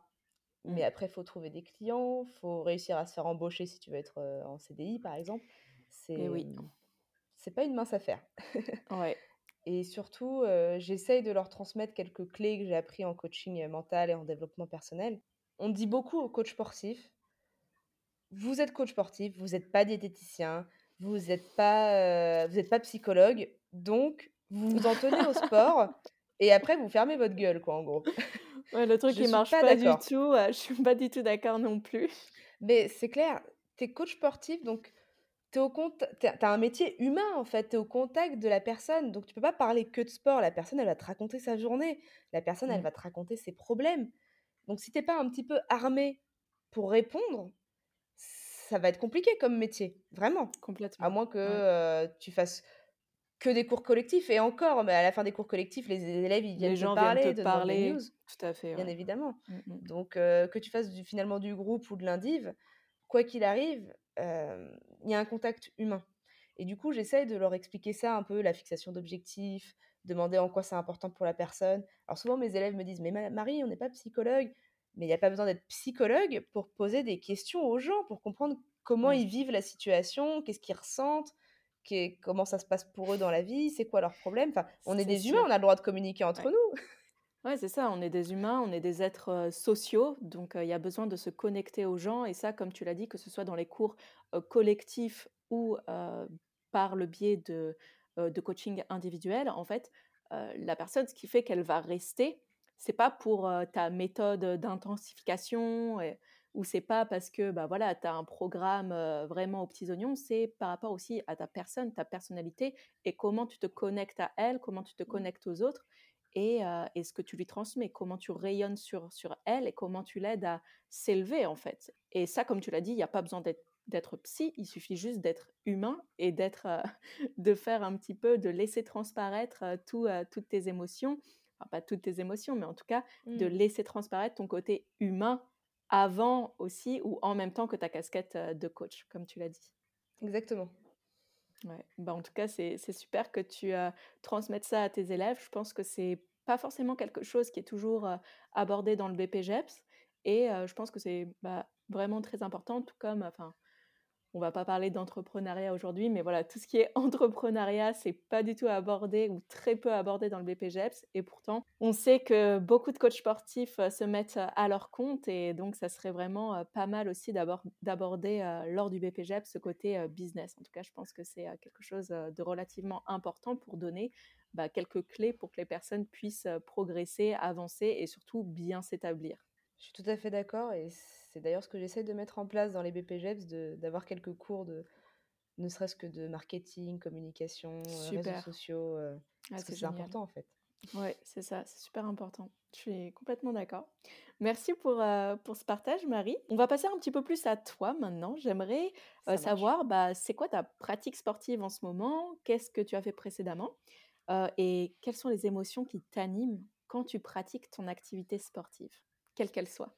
Mais mmh. après, il faut trouver des clients, faut réussir à se faire embaucher si tu veux être en CDI, par exemple. C'est oui. c'est pas une mince affaire. [laughs] ouais. Et surtout, j'essaye de leur transmettre quelques clés que j'ai appris en coaching mental et en développement personnel. On dit beaucoup aux coachs sportifs vous êtes coach sportif, vous n'êtes pas diététicien, vous n'êtes pas, euh, vous pas psychologue, donc vous vous en [laughs] tenez au sport et après vous fermez votre gueule, quoi, en gros. [laughs] Ouais, le truc qui marche pas, du tout, [laughs] je suis pas du tout d'accord non plus. Mais c'est clair, tu es coach sportif, donc tu as un métier humain en fait, tu es au contact de la personne, donc tu peux pas parler que de sport. La personne, elle va te raconter sa journée, la personne, elle mmh. va te raconter ses problèmes. Donc si t'es pas un petit peu armé pour répondre, ça va être compliqué comme métier, vraiment. Complètement. À moins que tu fasses que des cours collectifs. Et encore, mais à la fin des cours collectifs, les élèves, ils viennent les gens te parler, viennent te parler. News, tout à fait. Bien évidemment. Mmh, mmh. Donc, que tu fasses du, finalement du groupe ou de l'indiv, quoi qu'il arrive, il y a un contact humain. Et du coup, j'essaye de leur expliquer ça un peu, la fixation d'objectifs, demander en quoi c'est important pour la personne. Alors souvent, mes élèves me disent, mais Marie, on n'est pas psychologue. Mais il n'y a pas besoin d'être psychologue pour poser des questions aux gens, pour comprendre comment ils vivent la situation, qu'est-ce qu'ils ressentent, comment ça se passe pour eux dans la vie, c'est quoi leurs problèmes. Enfin, on est, des humains, on a le droit de communiquer entre nous. Ouais, c'est ça, on est des humains, on est des êtres sociaux, donc il y a besoin de se connecter aux gens, et ça, comme tu l'as dit, que ce soit dans les cours collectifs ou par le biais de, de coaching individuel, en fait, la personne, ce qui fait qu'elle va rester, c'est pas pour ta méthode d'intensification ou c'est pas parce que bah voilà, tu as un programme vraiment aux petits oignons, c'est par rapport aussi à ta personne, ta personnalité et comment tu te connectes à elle, comment tu te mmh. connectes aux autres et, et ce que tu lui transmets, comment tu rayonnes sur, sur elle et comment tu l'aides à s'élever en fait. Et ça, comme tu l'as dit, il n'y a pas besoin d'être d'être psy, il suffit juste d'être humain et d'être, [laughs] de faire un petit peu, de laisser transparaître tout, toutes tes émotions, pas toutes tes émotions, mais en tout cas, de Mmh. laisser transparaître ton côté humain avant aussi ou en même temps que ta casquette de coach, comme tu l'as dit? Exactement. Ouais. Bah, en tout cas, c'est c'est super que tu euh, transmettes ça à tes élèves. Je pense que c'est pas forcément quelque chose qui est toujours euh, abordé dans le BPGEPS. Et euh, je pense que c'est bah, vraiment très important, tout comme, enfin, on va pas parler d'entrepreneuriat aujourd'hui, mais voilà, tout ce qui est [laughs] entrepreneuriat, c'est pas du tout abordé ou très peu abordé dans le BPGEPS. Et pourtant, on sait que beaucoup de coachs sportifs euh, se mettent euh, à leur compte et donc ça serait vraiment euh, pas mal aussi d'abord- d'aborder lors du BPGEPS ce côté business. En tout cas, je pense que c'est quelque chose de relativement important pour donner bah, quelques clés pour que les personnes puissent progresser, avancer et surtout bien s'établir. Je suis tout à fait d'accord et c'est d'ailleurs ce que j'essaie de mettre en place dans les BPGEPS, d'avoir quelques cours de ne serait-ce que de marketing, communication, réseaux Super. sociaux, heu, Ah, parce que c'est important, en fait. Ouais, c'est ça, c'est super important. Je suis complètement d'accord. Merci pour, euh, pour ce partage, Marie. On va passer un petit peu plus à toi maintenant. J'aimerais euh, savoir, bah, c'est quoi ta pratique sportive en ce moment? Qu'est-ce que tu as fait précédemment? Euh, et quelles sont les émotions qui t'animent quand tu pratiques ton activité sportive, quelle qu'elle soit?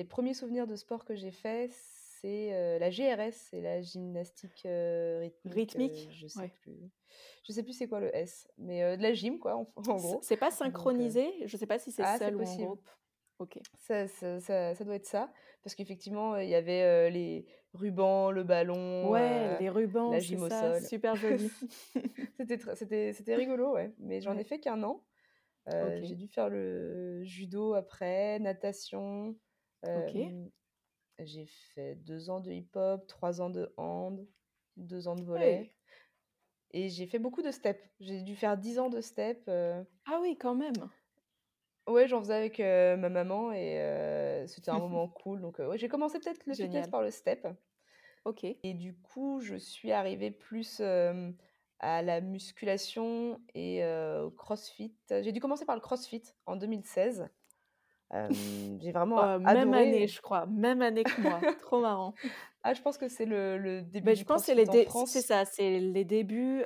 Les premiers souvenirs de sport que j'ai faits, c'est, heu, la GRS, c'est la gymnastique, heu, rythmique, Rythmique? heu, je sais Ouais. plus je sais plus c'est quoi le S, mais de la gym quoi, en en gros, C'est pas donc synchronisé? Je sais pas si c'est ah seul ou en groupe. Ok. Ça ça ça ça doit être ça, parce qu'effectivement, il y avait, les rubans, le ballon, Ouais, les rubans, la gym au sol. super joli. [laughs] C'était rigolo, ouais, mais j'en ai fait qu'un an. J'ai dû faire le judo après, natation, j'ai fait 2 ans de hip-hop, 3 ans de hand, 2 ans de volley Ouais. et j'ai fait beaucoup de steps. J'ai dû faire 10 ans de steps, Ah oui, quand même. ouais, j'en faisais avec, ma maman et c'était un [laughs] moment cool donc ouais, j'ai commencé peut-être le fitness par le step OK. et du coup, je suis arrivée plus, à la musculation et au crossfit. J'ai dû commencer par le crossfit en 2016. J'ai vraiment Heu, même année, je crois, même année que moi. [laughs] Trop marrant. Ah, je pense que c'est le le début Beh, du je pense c'est les dé c'est ça, c'est les débuts,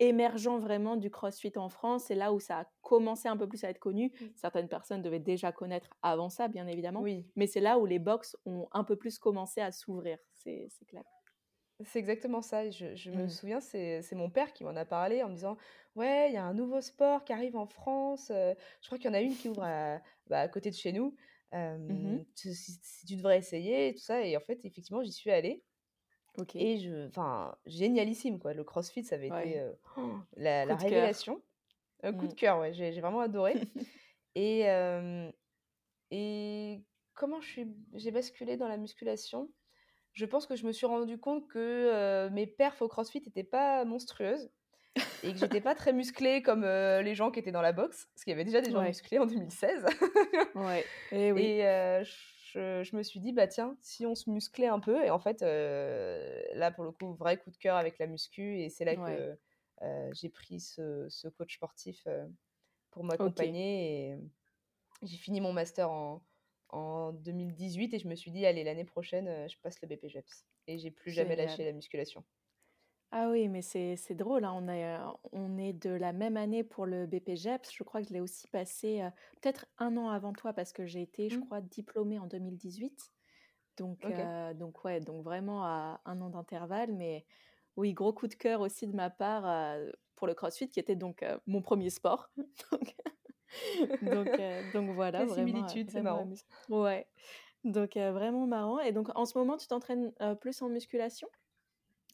émergents vraiment du CrossFit en France. C'est là où ça a commencé un peu plus à être connu. Mmh. Certaines personnes devaient déjà connaître avant ça, bien évidemment, Oui, mais c'est là où les box ont un peu plus commencé à s'ouvrir, c'est c'est clair. C'est exactement ça je je me Mmh. souviens, c'est c'est mon père qui m'en a parlé en me disant: «Ouais, il y a un nouveau sport qui arrive en France, heu, je crois qu'il y en a une qui ouvre à bah, à côté de chez nous, Mmh hem, tu si si tu devrais essayer» et tout ça et en fait, effectivement, j'y suis allée OK. et je enfin, génialissime, quoi. Le CrossFit, ça avait été, Ouais. heu, la Coup la de cœur. révélation. Un coup Mmh. de cœur, ouais, j'ai j'ai vraiment adoré [laughs] et hem Et comment je suis j'ai basculé dans la musculation? Je pense que je me suis rendu compte que, mes perfs au CrossFit étaient pas monstrueuses et que j'étais pas très musclée comme, les gens qui étaient dans la boxe, parce qu'il y avait déjà des gens Ouais, musclés en 2016 ouais, [laughs] et oui. et heu, je je me suis dit: «Bah, tiens, si on se musclait un peu» et en fait, là, pour le coup, vrai coup de cœur avec la muscu et c'est là Ouais, que, j'ai pris ce ce coach sportif, pour m'accompagner et j'ai fini mon master en en 2018 et je me suis dit: «Allez, l'année prochaine, heu, je passe le BPJEPS» et j'ai plus jamais lâché la musculation. Ah oui, mais c'est drôle, hein, on est, heu, on est de la même année pour le BPJEPS. Je crois que je l'ai aussi passé, heu, peut-être un an avant toi parce que j'ai été, je Mmh, crois, diplômée en 2018. Donc OK. heu, donc ouais, donc vraiment à un an d'intervalle. Mais oui, gros coup de cœur aussi de ma part, pour le CrossFit qui était donc, mon premier sport. [laughs] Donc donc heu, donc voilà, Les vraiment, c'est marrant. ouais, donc heu, vraiment marrant et donc en ce moment, tu t'entraînes, heu, plus en musculation?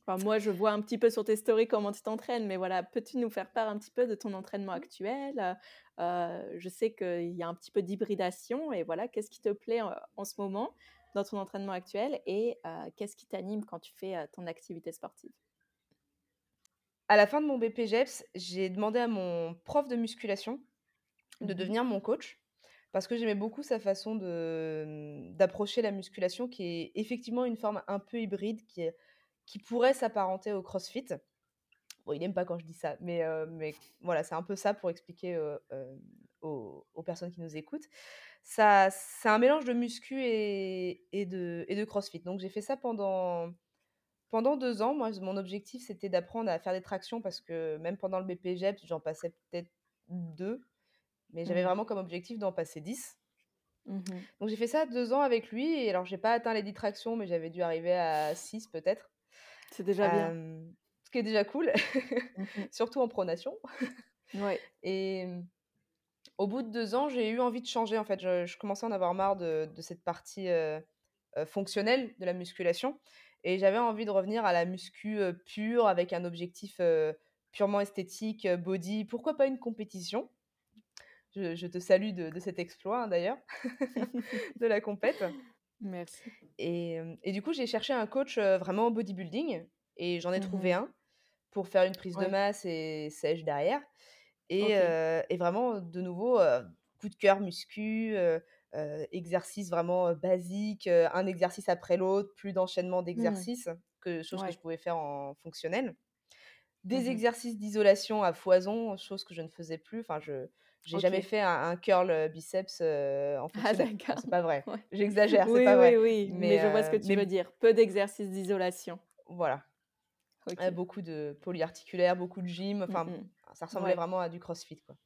Enfin, moi, je vois un petit peu sur tes stories comment tu t'entraînes, mais voilà, peux-tu nous faire part un petit peu de ton entraînement Mmh. actuel? Je sais qu'il y a un petit peu d'hybridation et voilà, qu'est-ce qui te plaît, en ce moment dans ton entraînement actuel et qu'est-ce qui t'anime quand tu fais, ton activité sportive? À la fin de mon BPJEPS, j'ai demandé à mon prof de musculation de Mmh devenir mon coach parce que j'aimais beaucoup sa façon de, mmh, d'approcher la musculation qui est effectivement une forme un peu hybride qui est qui pourrait s'apparenter au CrossFit. Bon, il aime pas quand je dis ça, mais heu, mais voilà, c'est un peu ça pour expliquer, heu, hem, aux aux personnes qui nous écoutent. Ça c'est un mélange de muscu et et de et de CrossFit. Donc j'ai fait ça pendant pendant 2 ans. Moi, mon objectif, c'était d'apprendre à faire des tractions parce que même pendant le BPJEPS, j'en passais peut-être 2. Mais j'avais Mmh. vraiment comme objectif d'en passer 10. Mmh mh. Donc j'ai fait ça 2 ans avec lui et alors j'ai pas atteint les 10 tractions, mais j'avais dû arriver à 6 peut-être. C'est déjà bien. Ce qui est déjà cool, Mmh mh. [laughs] surtout en pronation Ouais. et au bout de 2 ans, j'ai eu envie de changer en fait. Je je commençais à en avoir marre de de cette partie, heu heu, fonctionnelle de la musculation et j'avais envie de revenir à la muscu, heu, pure avec un objectif, purement esthétique, body. Pourquoi pas une compétition? Je je te salue de de cet exploit, hein, d'ailleurs, [laughs] de la compète Merci. et hem et du coup, j'ai cherché un coach, heu, vraiment bodybuilding et j'en ai Mmh trouvé un pour faire une prise de masse et sèche derrière et et vraiment, de nouveau, coup de cœur muscu, exercice vraiment, basique, un exercice après l'autre, plus d'enchaînement Mmh. d'exercices que chose que je pouvais faire en fonctionnel. Mmh Des mh. exercices d'isolation à foison, chose que je ne faisais plus. Enfin, je j'ai jamais fait un un curl, heu, biceps, heu, en Ah d'accord, c'est pas vrai. ouais. J'exagère, c'est Oui, pas oui, vrai. oui, mais Mais je vois ce que heu, tu veux dire. Peu d'exercices d'isolation. voilà. Beaucoup de polyarticulaires, beaucoup de gym, Mmh enfin, ça ressemblait Ouais. vraiment à du crossfit, quoi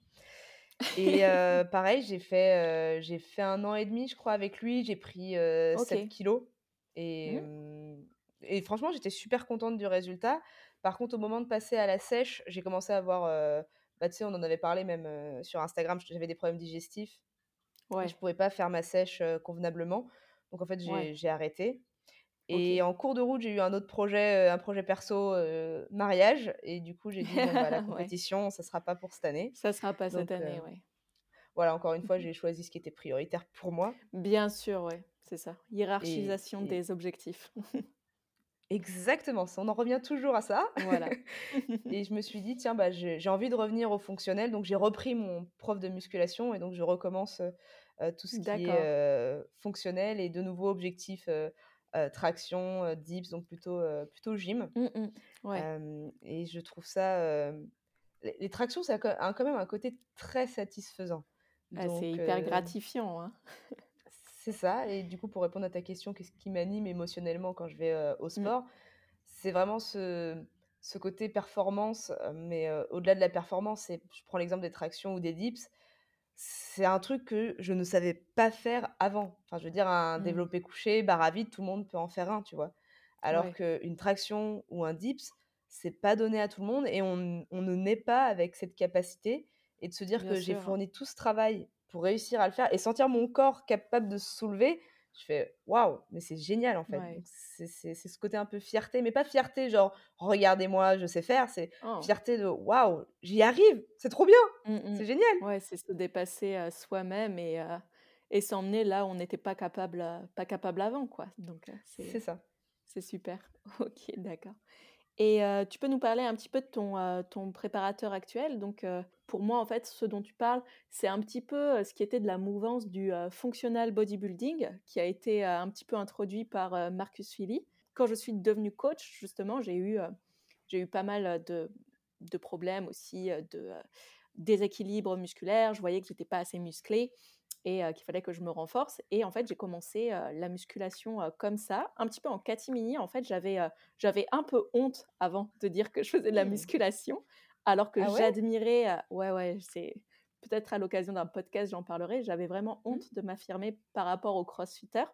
et heu, [laughs] pareil, j'ai fait, j'ai fait 1 an et demi, je crois, avec lui. J'ai pris, heu, 7 OK. kilogrammes et Mmh. et franchement, j'étais super contente du résultat. Par contre, au moment de passer à la sèche, j'ai commencé à avoir, bah, tu sais, on en avait parlé même, sur Instagram, j'avais des problèmes digestifs et je Ouais. pouvais pas faire ma sèche, convenablement. Donc en fait, Ouais. j'ai arrêté et en cours de route, j'ai eu un autre projet, un projet perso, mariage et du coup, j'ai dit: «Bon, bah, la [laughs] Ouais. compétition, ça sera pas pour cette année». Ça sera pas cette année, ouais. voilà, encore une fois, [laughs] j'ai choisi ce qui était prioritaire pour moi Bien sûr, ouais, c'est ça. et Hiérarchisation et des objectifs. [laughs] exactement, on en revient toujours à ça Voilà. [laughs] et je me suis dit: «Tiens, bah, j'ai envie de revenir au fonctionnel», donc j'ai repris mon prof de musculation et donc je recommence, heu heu, tout ce qui est, heu, fonctionnel et de nouveau objectif, traction, dips, donc plutôt, plutôt gym. Mmh. Ouais. Et je trouve ça, les les tractions, ça a quand même un côté très satisfaisant. Ah, c'est hyper gratifiant, hein. [laughs] c'est ça et du coup, pour répondre à ta question, qu'est-ce qui m'anime émotionnellement quand je vais, au Mmh. sport? C'est vraiment ce ce côté performance, mais au-delà de la performance, je prends l'exemple des tractions ou des dips, c'est un truc que je ne savais pas faire avant. Enfin, je veux dire, un Mmh. développé couché, barre à vide, tout le monde peut en faire un, tu vois? Alors Ouais, qu'une traction ou un dips, c'est pas donné à tout le monde et on on ne naît pas avec cette capacité et de se dire bien que j'ai fourni tout ce travail pour réussir à le faire et sentir mon corps capable de se soulever, je fais: «Waouh, mais c'est génial, en fait». Ouais. C'est ce côté un peu fierté, mais pas fierté genre: «Regardez-moi, je sais faire», c'est Oh. fierté de: «Waouh, j'y arrive, c'est trop bien, Mmh c'est génial!» Ouais, c'est se dépasser, soi-même et et s'emmener là où on n'était pas capable, pas capable avant, quoi. Donc c'est ça. c'est super. [laughs] OK, d'accord et tu peux nous parler un petit peu de ton, ton préparateur actuel? Donc pour moi, en fait, ce dont tu parles, c'est un petit peu, ce qui était de la mouvance du, functional bodybuilding qui a été, un petit peu introduit par, Marcus Filly. Quand je suis devenue coach, justement, j'ai eu, j'ai eu pas mal, de de problèmes aussi, de, déséquilibre musculaire. Je voyais que j'étais pas assez musclée et qu'il fallait que je me renforce et en fait, j'ai commencé, la musculation, comme ça, un petit peu en catimini. En fait, j'avais, j'avais un peu honte avant de dire que je faisais de la Mmh. musculation, alors que Ah ouais? j'admirais, ouais, ouais, c'est peut-être à l'occasion d'un podcast, j'en parlerai. J'avais vraiment Mmh. honte de m'affirmer par rapport aux crossfitters,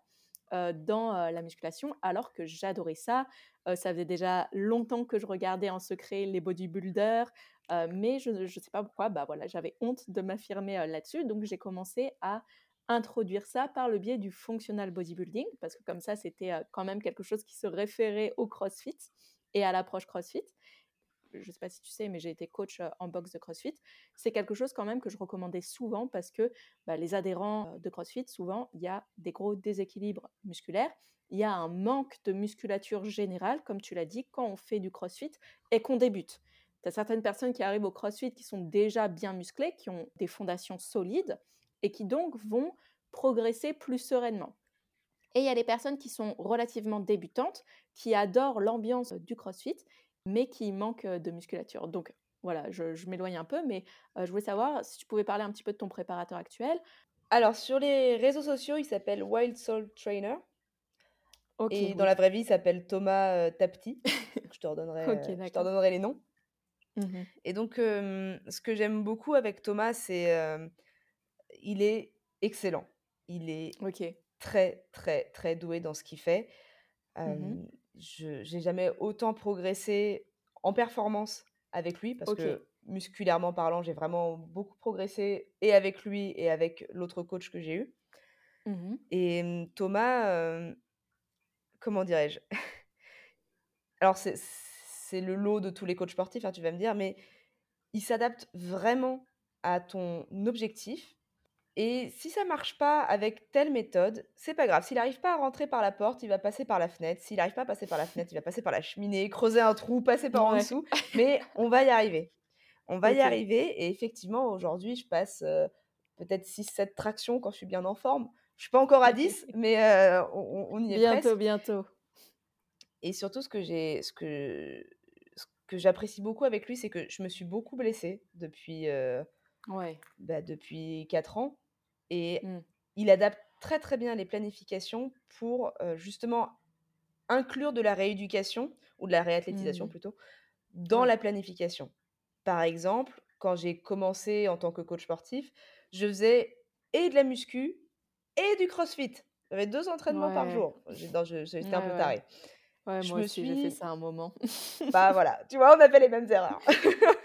heu, dans, la musculation, alors que j'adorais ça. Ça faisait déjà longtemps que je regardais en secret les bodybuilders, heu, mais je ne sais pas pourquoi, bah, voilà, j'avais honte de m'affirmer, là-dessus. Donc j'ai commencé à introduire ça par le biais du functional bodybuilding, parce que comme ça, c'était, quand même quelque chose qui se référait au CrossFit et à l'approche CrossFit. Je ne sais pas si tu sais, mais j'ai été coach, en boxe de CrossFit. C'est quelque chose quand même que je recommandais souvent parce que, bah, les adhérents, de CrossFit, souvent, il y a des gros déséquilibres musculaires. Il y a un manque de musculature générale, comme tu l'as dit, quand on fait du CrossFit et qu'on débute. Tu as certaines personnes qui arrivent au CrossFit qui sont déjà bien musclées, qui ont des fondations solides et qui donc vont progresser plus sereinement. Et il y a des personnes qui sont relativement débutantes, qui adorent l'ambiance du CrossFit, mais qui manquent, de musculature. Donc voilà, je je m'éloigne un peu, mais heu, je voulais savoir si tu pouvais parler un petit peu de ton préparateur actuel? Alors sur les réseaux sociaux, il s'appelle Wild Soul Trainer et dans la vraie vie, il s'appelle Thomas, heu, Tapti. [laughs] Je te redonnerai, je te redonnerai les noms Mmh mh. et donc ce que j'aime beaucoup avec Thomas, c'est, hem, il est excellent. Il est très, très, très doué dans ce qu'il fait. Mmh Hem, je j'ai jamais autant progressé en performance avec lui parce que musculairement parlant, j'ai vraiment beaucoup progressé et avec lui et avec l'autre coach que j'ai eu Mmh et Thomas, comment dirais-je? Alors c'est c'est le lot de tous les coachs sportifs, hein, tu vas me dire, mais il s'adapte vraiment à ton objectif et si ça marche pas avec telle méthode, c'est pas grave. S'il arrive pas à rentrer par la porte, il va passer par la fenêtre. S'il arrive pas à passer par la fenêtre, il va passer par la cheminée, creuser un trou, passer par en Ouais. dessous, mais on va y arriver. On va y arriver et effectivement, aujourd'hui, je passe, heu, peut-être six, sept tractions quand je suis bien en forme. Je suis pas encore à 10, mais heu, on y est Bientôt, presque bientôt. et surtout ce que j'ai ce que que j'apprécie beaucoup avec lui, c'est que je me suis beaucoup blessée depuis, Ouais. bah, depuis 4 ans et Mmh. il adapte très, très bien les planifications pour, heu, justement inclure de la rééducation ou de la réathlétisation Mmh. plutôt, dans Ouais. la planification. Par exemple, quand j'ai commencé en tant que coach sportif, je faisais et de la muscu et du crossfit. J'avais 2 entraînements par jour. J'étais un peu ouais. Ouais, Je moi me aussi, j'ai fait suis ça un moment. [laughs] bah, voilà, tu vois, on a fait les mêmes erreurs.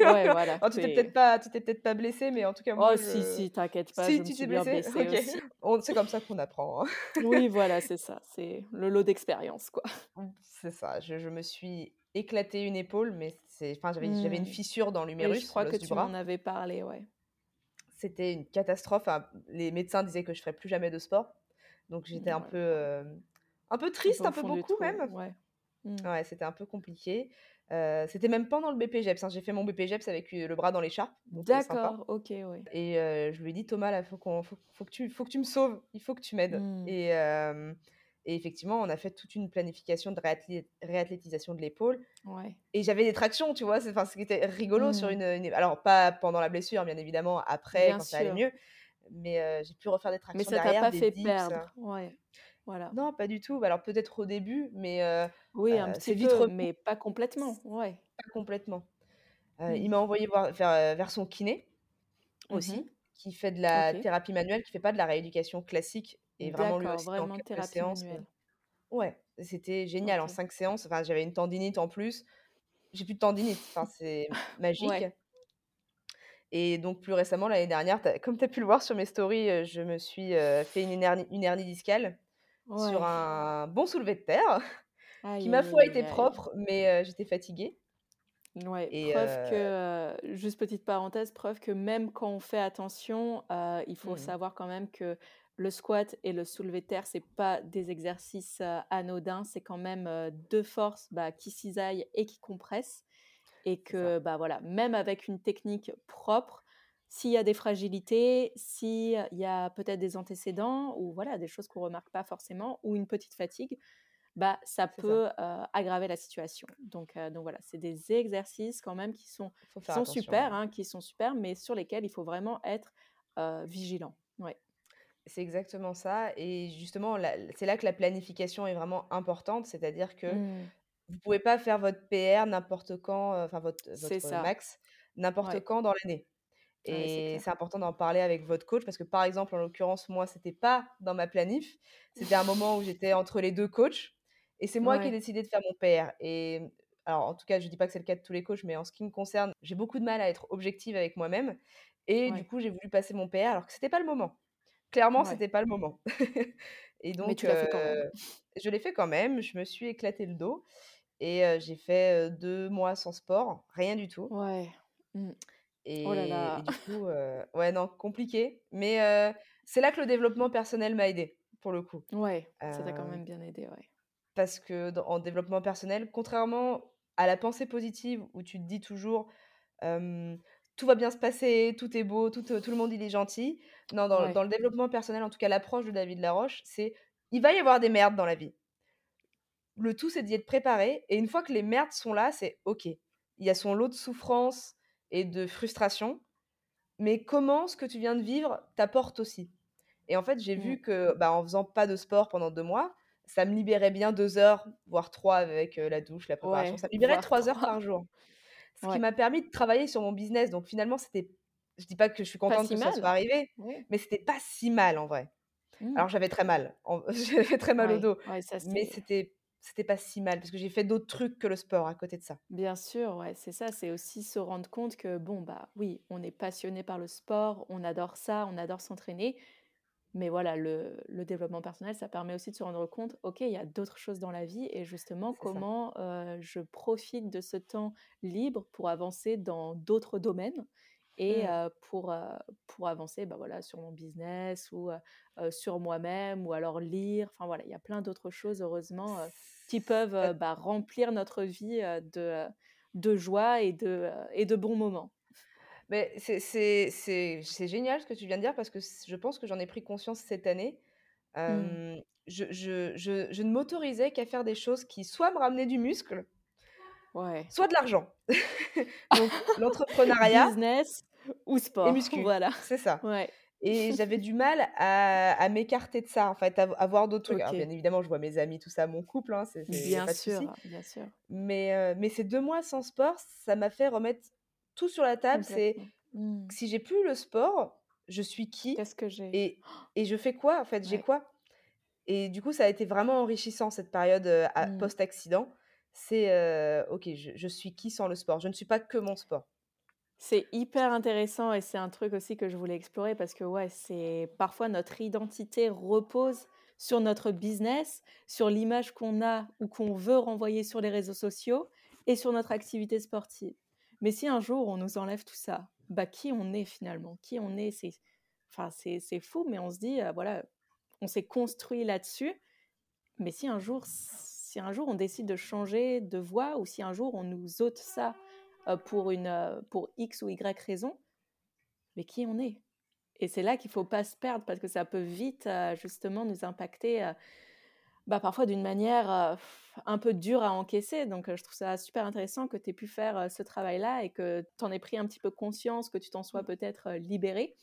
Ouais, voilà, Alors tu t'es peut-être pas tu t'es peut-être pas blessée, mais en tout cas oh moi si, je si, t'inquiète pas, je si me tu suis t'es bien blessée? aussi. On c'est comme ça qu'on apprend, hein. [laughs] Oui, [laughs] voilà, c'est ça, c'est le lot d'expérience, quoi. Mmh, c'est ça, je je me suis éclaté une épaule, mais c'est enfin j'avais j'avais une Mmh. fissure dans Oui, je l'humérus, crois que tu m'en avais parlé, ouais. C'était une catastrophe, enfin, les médecins disaient que je ferais plus jamais de sport. Donc j'étais un Ouais, peu, waouh. hem, un peu Un peu triste, un peu fond du beaucoup même. ouais. Mmh. Ouais, c'était un peu compliqué. C'était même pendant le BPJEPS, hein. J'ai fait mon BPJEPS avec, le bras dans l'écharpe, D'accord, OK, oui. et je lui ai dit: «Thomas, là, faut qu'on faut faut que tu faut que tu me sauves, il faut que tu m'aides» Mmh. et effectivement, on a fait toute une planification de réathlé réathlétisation de l'épaule Ouais. et j'avais des tractions, tu vois? Enfin, ce qui était rigolo sur Mmh. une, une alors pas pendant la blessure, bien évidemment, après, Bien quand ça allait mieux, mais j'ai pu refaire des mais tractions ça t'a pas des fait dips, perdre, ouais, voilà. non, pas du tout. Bah, alors peut-être au début, mais Oui, un petit c'est vite peu, revenu, mais pas complètement, ouais. pas complètement. Il Mmh. m'a envoyé voir vers, heu, vers son kiné Mmh aussi, qui fait de la thérapie manuelle, qui fait pas de la rééducation classique et vraiment lui aussi en vraiment thérapie séances, manuelle. ouais, c'était génial en. 5 séances, enfin j'avais une tendinite en plus, j'ai plus de tendinite, enfin [laughs] c'est magique Ouais. et donc plus récemment l'année dernière, comme tu as pu le voir sur mes stories, je me suis, fait une hernie une hernie discale sur Ouais. un bon soulevé de terre [laughs] qui Aïe, ma aïe, foi aïe, était aïe, propre mais heu, j'étais fatiguée Ouais, et preuve que, heu, juste petite parenthèse, preuve que même quand on fait attention, il faut mmh savoir quand même que le squat et le soulevé de terre, c'est pas des exercices, anodins. C'est quand même, heu, 2 forces, bah, qui cisaillent et qui compressent et c'est ça, que, bah, voilà, même avec une technique propre, s'il y a des fragilités, s'il y a peut-être des antécédents ou voilà, des choses qu'on remarque pas forcément ou une petite fatigue, bah, ça peut, aggraver la situation. Donc donc voilà, c'est des exercices quand même qui sont qui sont super, hein, qui sont super, mais sur lesquels il faut vraiment être, vigilant. Ouais. C'est exactement ça et justement c'est là que la planification est vraiment importante, c'est-à-dire que Mmh. vous pouvez pas faire votre PR n'importe quand, enfin votre votre max n'importe Ouais. quand dans l'année et c'est important d'en parler avec votre coach parce que, par exemple, en l'occurrence, moi, c'était pas dans ma planif. C'était un moment où j'étais entre les 2 coachs et c'est moi qui ai décidé de faire mon PR et alors, en tout cas, je dis pas que c'est le cas de tous les coachs, mais en ce qui me concerne, j'ai beaucoup de mal à être objective avec moi-même et du coup, j'ai voulu passer mon PR alors que c'était pas le moment. Clairement, c'était pas le moment [laughs] et Mais donc tu l'as fait quand même. je l'ai fait quand même. Je me suis éclaté le dos et heu, j'ai fait, heu, 2 mois sans sport, rien du tout Ouais. Mmh. Oh là et et là. du coup, heu, ouais, non, compliqué, mais heu, c'est là que le développement personnel m'a aidée, pour le coup. Ouais, ça t'a quand Hem, même bien aidé, ouais. parce que dans en développement personnel, contrairement à la pensée positive où tu te dis toujours, «Tout va bien se passer, tout est beau, tout, tout le monde il est gentil». Non, dans dans Ouais. le développement personnel, en tout cas l'approche de David Laroche, c'est: il va y avoir des merdes dans la vie. Le tout, c'est d'y être préparé et une fois que les merdes sont là, c'est OK. Il y a son lot de souffrance et de frustration, mais comment ce que tu viens de vivre t'apporte aussi? Et en fait, j'ai Mmh. vu que, bah, en faisant pas de sport pendant 2 mois, ça me libérait bien 2 heures, voire 3 avec, la douche, la préparation. Ouais, Ça me libérait 3 heures 3. par jour. [laughs] Ce qui m'a permis de travailler sur mon business. Donc finalement, c'était je dis pas que je suis contente que ça soit arrivé, mais c'était pas si mal en vrai. Alors mmh. j'avais très mal, [laughs] j'avais très mal au dos, mais c'était c'était pas si mal parce que j'ai fait d'autres trucs que le sport à côté de ça. Bien sûr, ouais, c'est ça, c'est aussi se rendre compte que bon bah oui, on est passionné par le sport, on adore ça, on adore s'entraîner, mais voilà, le, le, développement personnel, ça permet aussi de se rendre compte, ok, il y a d'autres choses dans la vie et justement comment je profite de ce temps libre pour avancer dans d'autres domaines et mmh. pour, pour avancer bah, voilà, sur mon business ou sur moi-même ou alors lire. Enfin voilà, il y a plein d'autres choses, heureusement, qui peuvent bah, remplir notre vie de, de joie et de, et de bons moments. Mais c'est génial ce que tu viens de dire parce que je pense que j'en ai pris conscience cette année. Mmh. je, je, je, je, ne m'autorisais qu'à faire des choses qui soit me ramenaient du muscle, ouais. soit de l'argent. [laughs] Donc [laughs] l'entrepreneuriat. Business ou sport. Et muscu. Voilà. C'est ça. Ouais. Et j'avais du mal à, à m'écarter de ça, en fait, à, voir d'autres trucs. Alors, bien évidemment, je vois mes amis, tout ça, mon couple, hein, c'est bien, sûr, bien sûr. Mais, mais ces deux mois sans sport, ça m'a fait remettre tout sur la table. C'est mmh. si j'ai plus le sport, je suis qui Qu'est-ce que j'ai? et, et je fais quoi, en fait? J'ai quoi? Et du coup, ça a été vraiment enrichissant, cette période mmh. post-accident. C'est, ok, je, je suis qui sans le sport? Je ne suis pas que mon sport. C'est hyper intéressant et c'est un truc aussi que je voulais explorer parce que ouais, c'est parfois notre identité repose sur notre business, sur l'image qu'on a ou qu'on veut renvoyer sur les réseaux sociaux et sur notre activité sportive. Mais si un jour on nous enlève tout ça, bah qui on est finalement? Qui on est? C'est enfin c'est fou mais on se dit euh, voilà, on s'est construit là-dessus. Mais si un jour si un jour on décide de changer de voie ou si un jour on nous ôte ça pour, une, euh, pour X ou Y raison, mais qui on est? Et c'est là qu'il ne faut pas se perdre parce que ça peut vite euh, justement nous impacter bah, parfois d'une manière un peu dure à encaisser. Donc je trouve ça super intéressant que tu aies pu faire ce travail-là et que tu en aies pris un petit peu conscience, que tu t'en sois peut-être libéré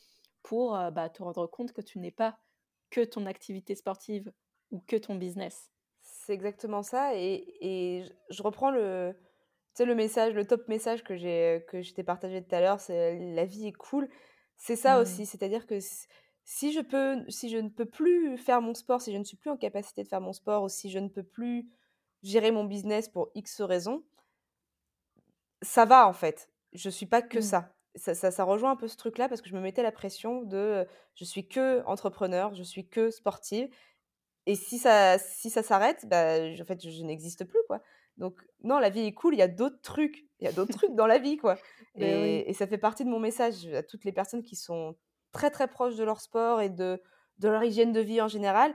pour bah, te rendre compte que tu n'es pas que ton activité sportive ou que ton business. C'est exactement ça. Et, et je reprends le, sais, le message, le top message que j'ai que je t'ai partagé tout à l'heure, c'est la vie est cool. C'est ça mmh. aussi, c'est-à-dire que si je peux, si je ne peux plus faire mon sport, si je ne suis plus en capacité de faire mon sport, ou si je ne peux plus gérer mon business pour X raisons, ça va en fait. Je suis pas que mmh. ça. Ça, ça. ça, rejoint un peu ce truc-là parce que je me mettais la pression de je suis que entrepreneur, je suis que sportive. Et si ça, si ça s'arrête, bah, en fait, je n'existe plus, quoi. Donc, non, la vie est cool, il y a d'autres trucs. Il y a d'autres trucs dans la vie, quoi. [laughs] Et, ça fait partie de mon message à toutes les personnes qui sont très, très proches de leur sport et de, de leur hygiène de vie en général.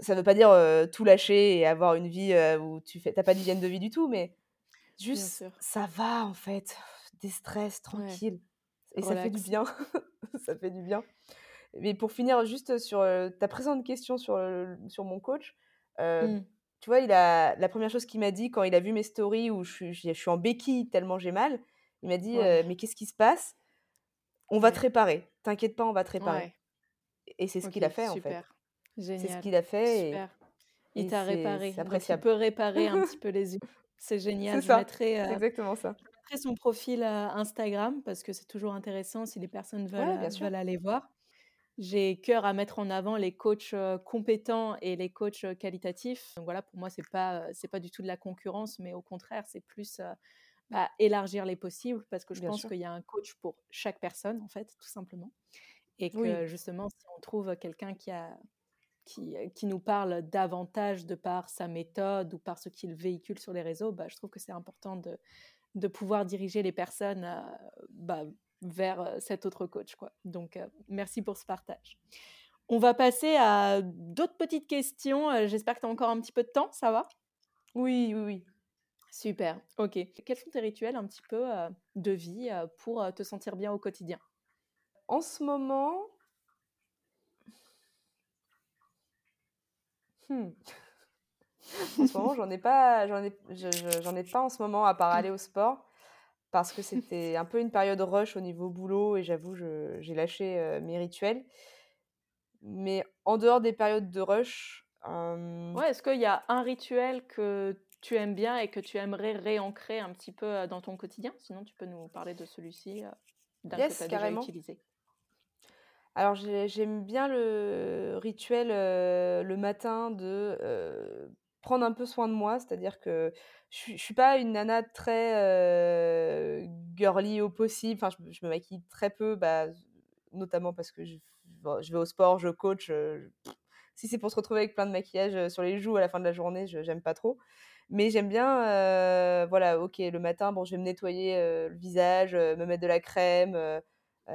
Ça ne veut pas dire tout lâcher et avoir une vie où tu fais, pas d'hygiène de vie du tout, mais juste, ça va, en fait. Des stress, tranquille. Et ça fait du bien. [laughs] ça fait du bien. Mais pour finir, juste sur ta présente question sur, sur mon coach, mmh tu vois, il a, la première chose qu'il m'a dit quand il a vu mes stories où je suis, je suis en béquille tellement j'ai mal, il m'a dit Mais qu'est-ce qui se passe? On va te réparer. T'inquiète pas, on va te réparer. Et c'est ce qu'il a fait en fait. C'est ce qu'il a fait. Et, il t'a réparé. Tu peux réparer un petit [laughs] peu les yeux. C'est génial. C'est mettrai, exactement ça. Je mettrai son profil Instagram parce que c'est toujours intéressant si les personnes veulent, veulent aller voir. J'ai cœur à mettre en avant les coachs compétents et les coachs qualitatifs. Donc voilà, pour moi, c'est pas c'est pas du tout de la concurrence, mais au contraire, c'est plus bah, élargir les possibles parce que je pense qu'il y a un coach pour chaque personne en fait, tout simplement, et que justement, si on trouve quelqu'un qui a qui, qui, nous parle davantage de par sa méthode ou par ce qu'il véhicule sur les réseaux, bah, je trouve que c'est important de, de pouvoir diriger les personnes bah, vers cet autre coach. Quoi. Donc, merci pour ce partage. On va passer à d'autres petites questions. J'espère que tu as encore un petit peu de temps, ça va? Oui, oui, oui. Super, ok. Quels sont tes rituels un petit peu de vie pour te sentir bien au quotidien? En ce moment... Hmm. [laughs] en ce moment, j'en ai pas, j'en ai, j'en ai pas en ce moment à part aller au sport parce que c'était un peu une période rush au niveau boulot et j'avoue, j'ai lâché mes rituels. Mais en dehors des périodes de rush. Ouais, est-ce qu'il y a un rituel que tu aimes bien et que tu aimerais réancrer un petit peu dans ton quotidien? Sinon, tu peux nous parler de celui-ci. d'un Yes, que tu as déjà carrément. utilisé? Alors j'ai j'aime bien le rituel, le matin de, prendre un peu soin de moi. C'est-à-dire que je je suis pas une nana très, girly au possible. Enfin, je me maquille très peu, bah, notamment parce que je vais au sport, je coach, si c'est pour se retrouver avec plein de maquillage, sur les joues à la fin de la journée, je j'aime pas trop. Mais j'aime bien, voilà, OK, le matin, bon, je vais me nettoyer, le visage, me mettre de la crème, heu,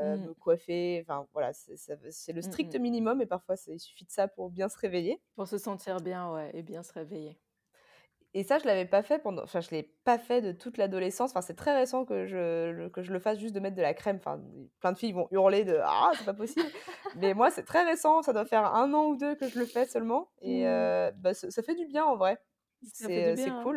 Mmh. me coiffer, enfin voilà, c'est le Mmh strict mh. minimum et parfois il suffit de ça pour bien se réveiller. Pour se sentir bien, ouais et bien se réveiller. Et ça, je l'avais pas fait pendant enfin, je l'ai pas fait de toute l'adolescence. Enfin, c'est très récent que je le que je le fasse juste de mettre de la crème. Enfin, plein de filles vont hurler de: «Ah, c'est pas possible!» mais moi, c'est très récent, ça doit faire 1 an ou 2 que je le fais seulement et Mmh. heu, bah, ça fait du bien en vrai. C'est, hein?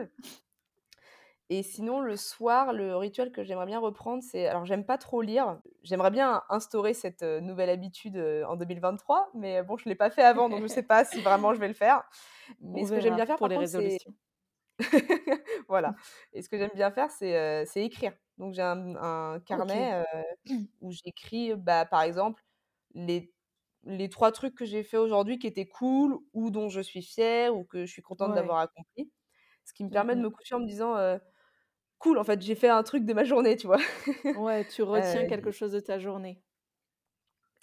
Et sinon, le soir, le rituel que j'aimerais bien reprendre, c'est alors j'aime pas trop lire. J'aimerais bien instaurer cette, nouvelle habitude, en 2023, mais bon, je l'ai pas fait avant, donc je sais pas si vraiment je vais le faire. On Mais ce que j'aime bien faire pour par les contre, résolutions. [laughs] voilà et ce que j'aime bien faire, c'est, c'est écrire. Donc j'ai un carnet, heu, où j'écris, bah, par exemple, les les 3 trucs que j'ai fait aujourd'hui qui étaient cool ou dont je suis fière ou que je suis contente Ouais. d'avoir accompli. Ce qui me Mmh permet de mh. me coucher en me disant, «Cool, en fait, j'ai fait un truc de ma journée», tu vois? [laughs] Ouais, tu retiens quelque chose de ta journée.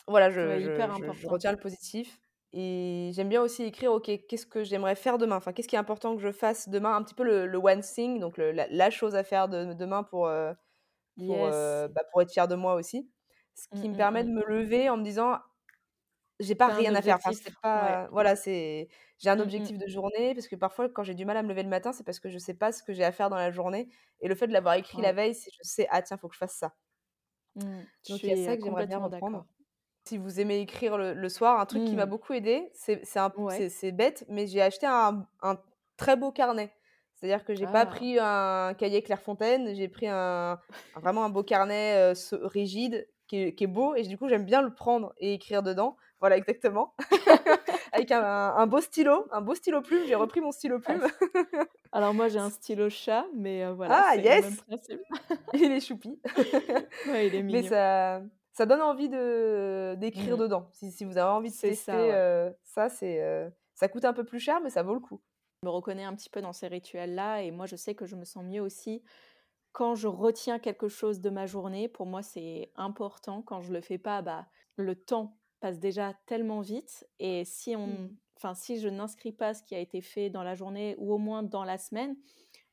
Voilà, je Ouais, je hyper je je important. retiens le positif et j'aime bien aussi écrire, OK, qu'est-ce que j'aimerais faire demain? Enfin, qu'est-ce qui est important que je fasse demain? Un petit peu le le one thing, donc le la la chose à faire de demain pour, Yes. heu, bah, pour être fière de moi aussi. Ce Mmh, qui me mmh permet de mh. me lever en me disant: «J'ai pas rien à faire». Enfin, ouais. pas voilà, c'est j'ai un Mmh mh. objectif de journée parce que parfois, quand j'ai du mal à me lever le matin, c'est parce que je sais pas ce que j'ai à faire dans la journée et le fait de l'avoir écrit la veille, c'est je sais: «Ah tiens, faut que je fasse ça». Mmh. Donc il y a ça que j'aimerais bien reprendre. Si vous aimez écrire le le soir, un truc qui m'a Mmh. beaucoup aidée, c'est un Ouais. bête, mais j'ai acheté un un très beau carnet. C'est-à-dire que j'ai pas Ah! pris un cahier Clairefontaine, j'ai pris un vraiment un beau carnet, ce rigide qui est qui est beau et du coup, j'aime bien le prendre et écrire dedans. Voilà, exactement. [laughs] Avec un un beau stylo, un beau stylo plume, j'ai repris mon stylo Ah plume. c alors moi, j'ai un stylo chat, mais heu, voilà, Ah c'est le même yes! principe. [laughs] Il est choupi. [laughs] Ouais, il est Mais ça ça donne envie de d'écrire Mmh. dedans. Si si vous avez envie de ça, tester, ouais. heu, ça, c'est, heu, ça coûte un peu plus cher, mais ça vaut le coup. Je me reconnais un petit peu dans ces rituels-là et moi, je sais que je me sens mieux aussi quand je retiens quelque chose de ma journée. Pour moi, c'est important. Quand je le fais pas, bah, le temps passe déjà tellement vite et si on Mmh. enfin, si je n'inscris pas ce qui a été fait dans la journée ou au moins dans la semaine,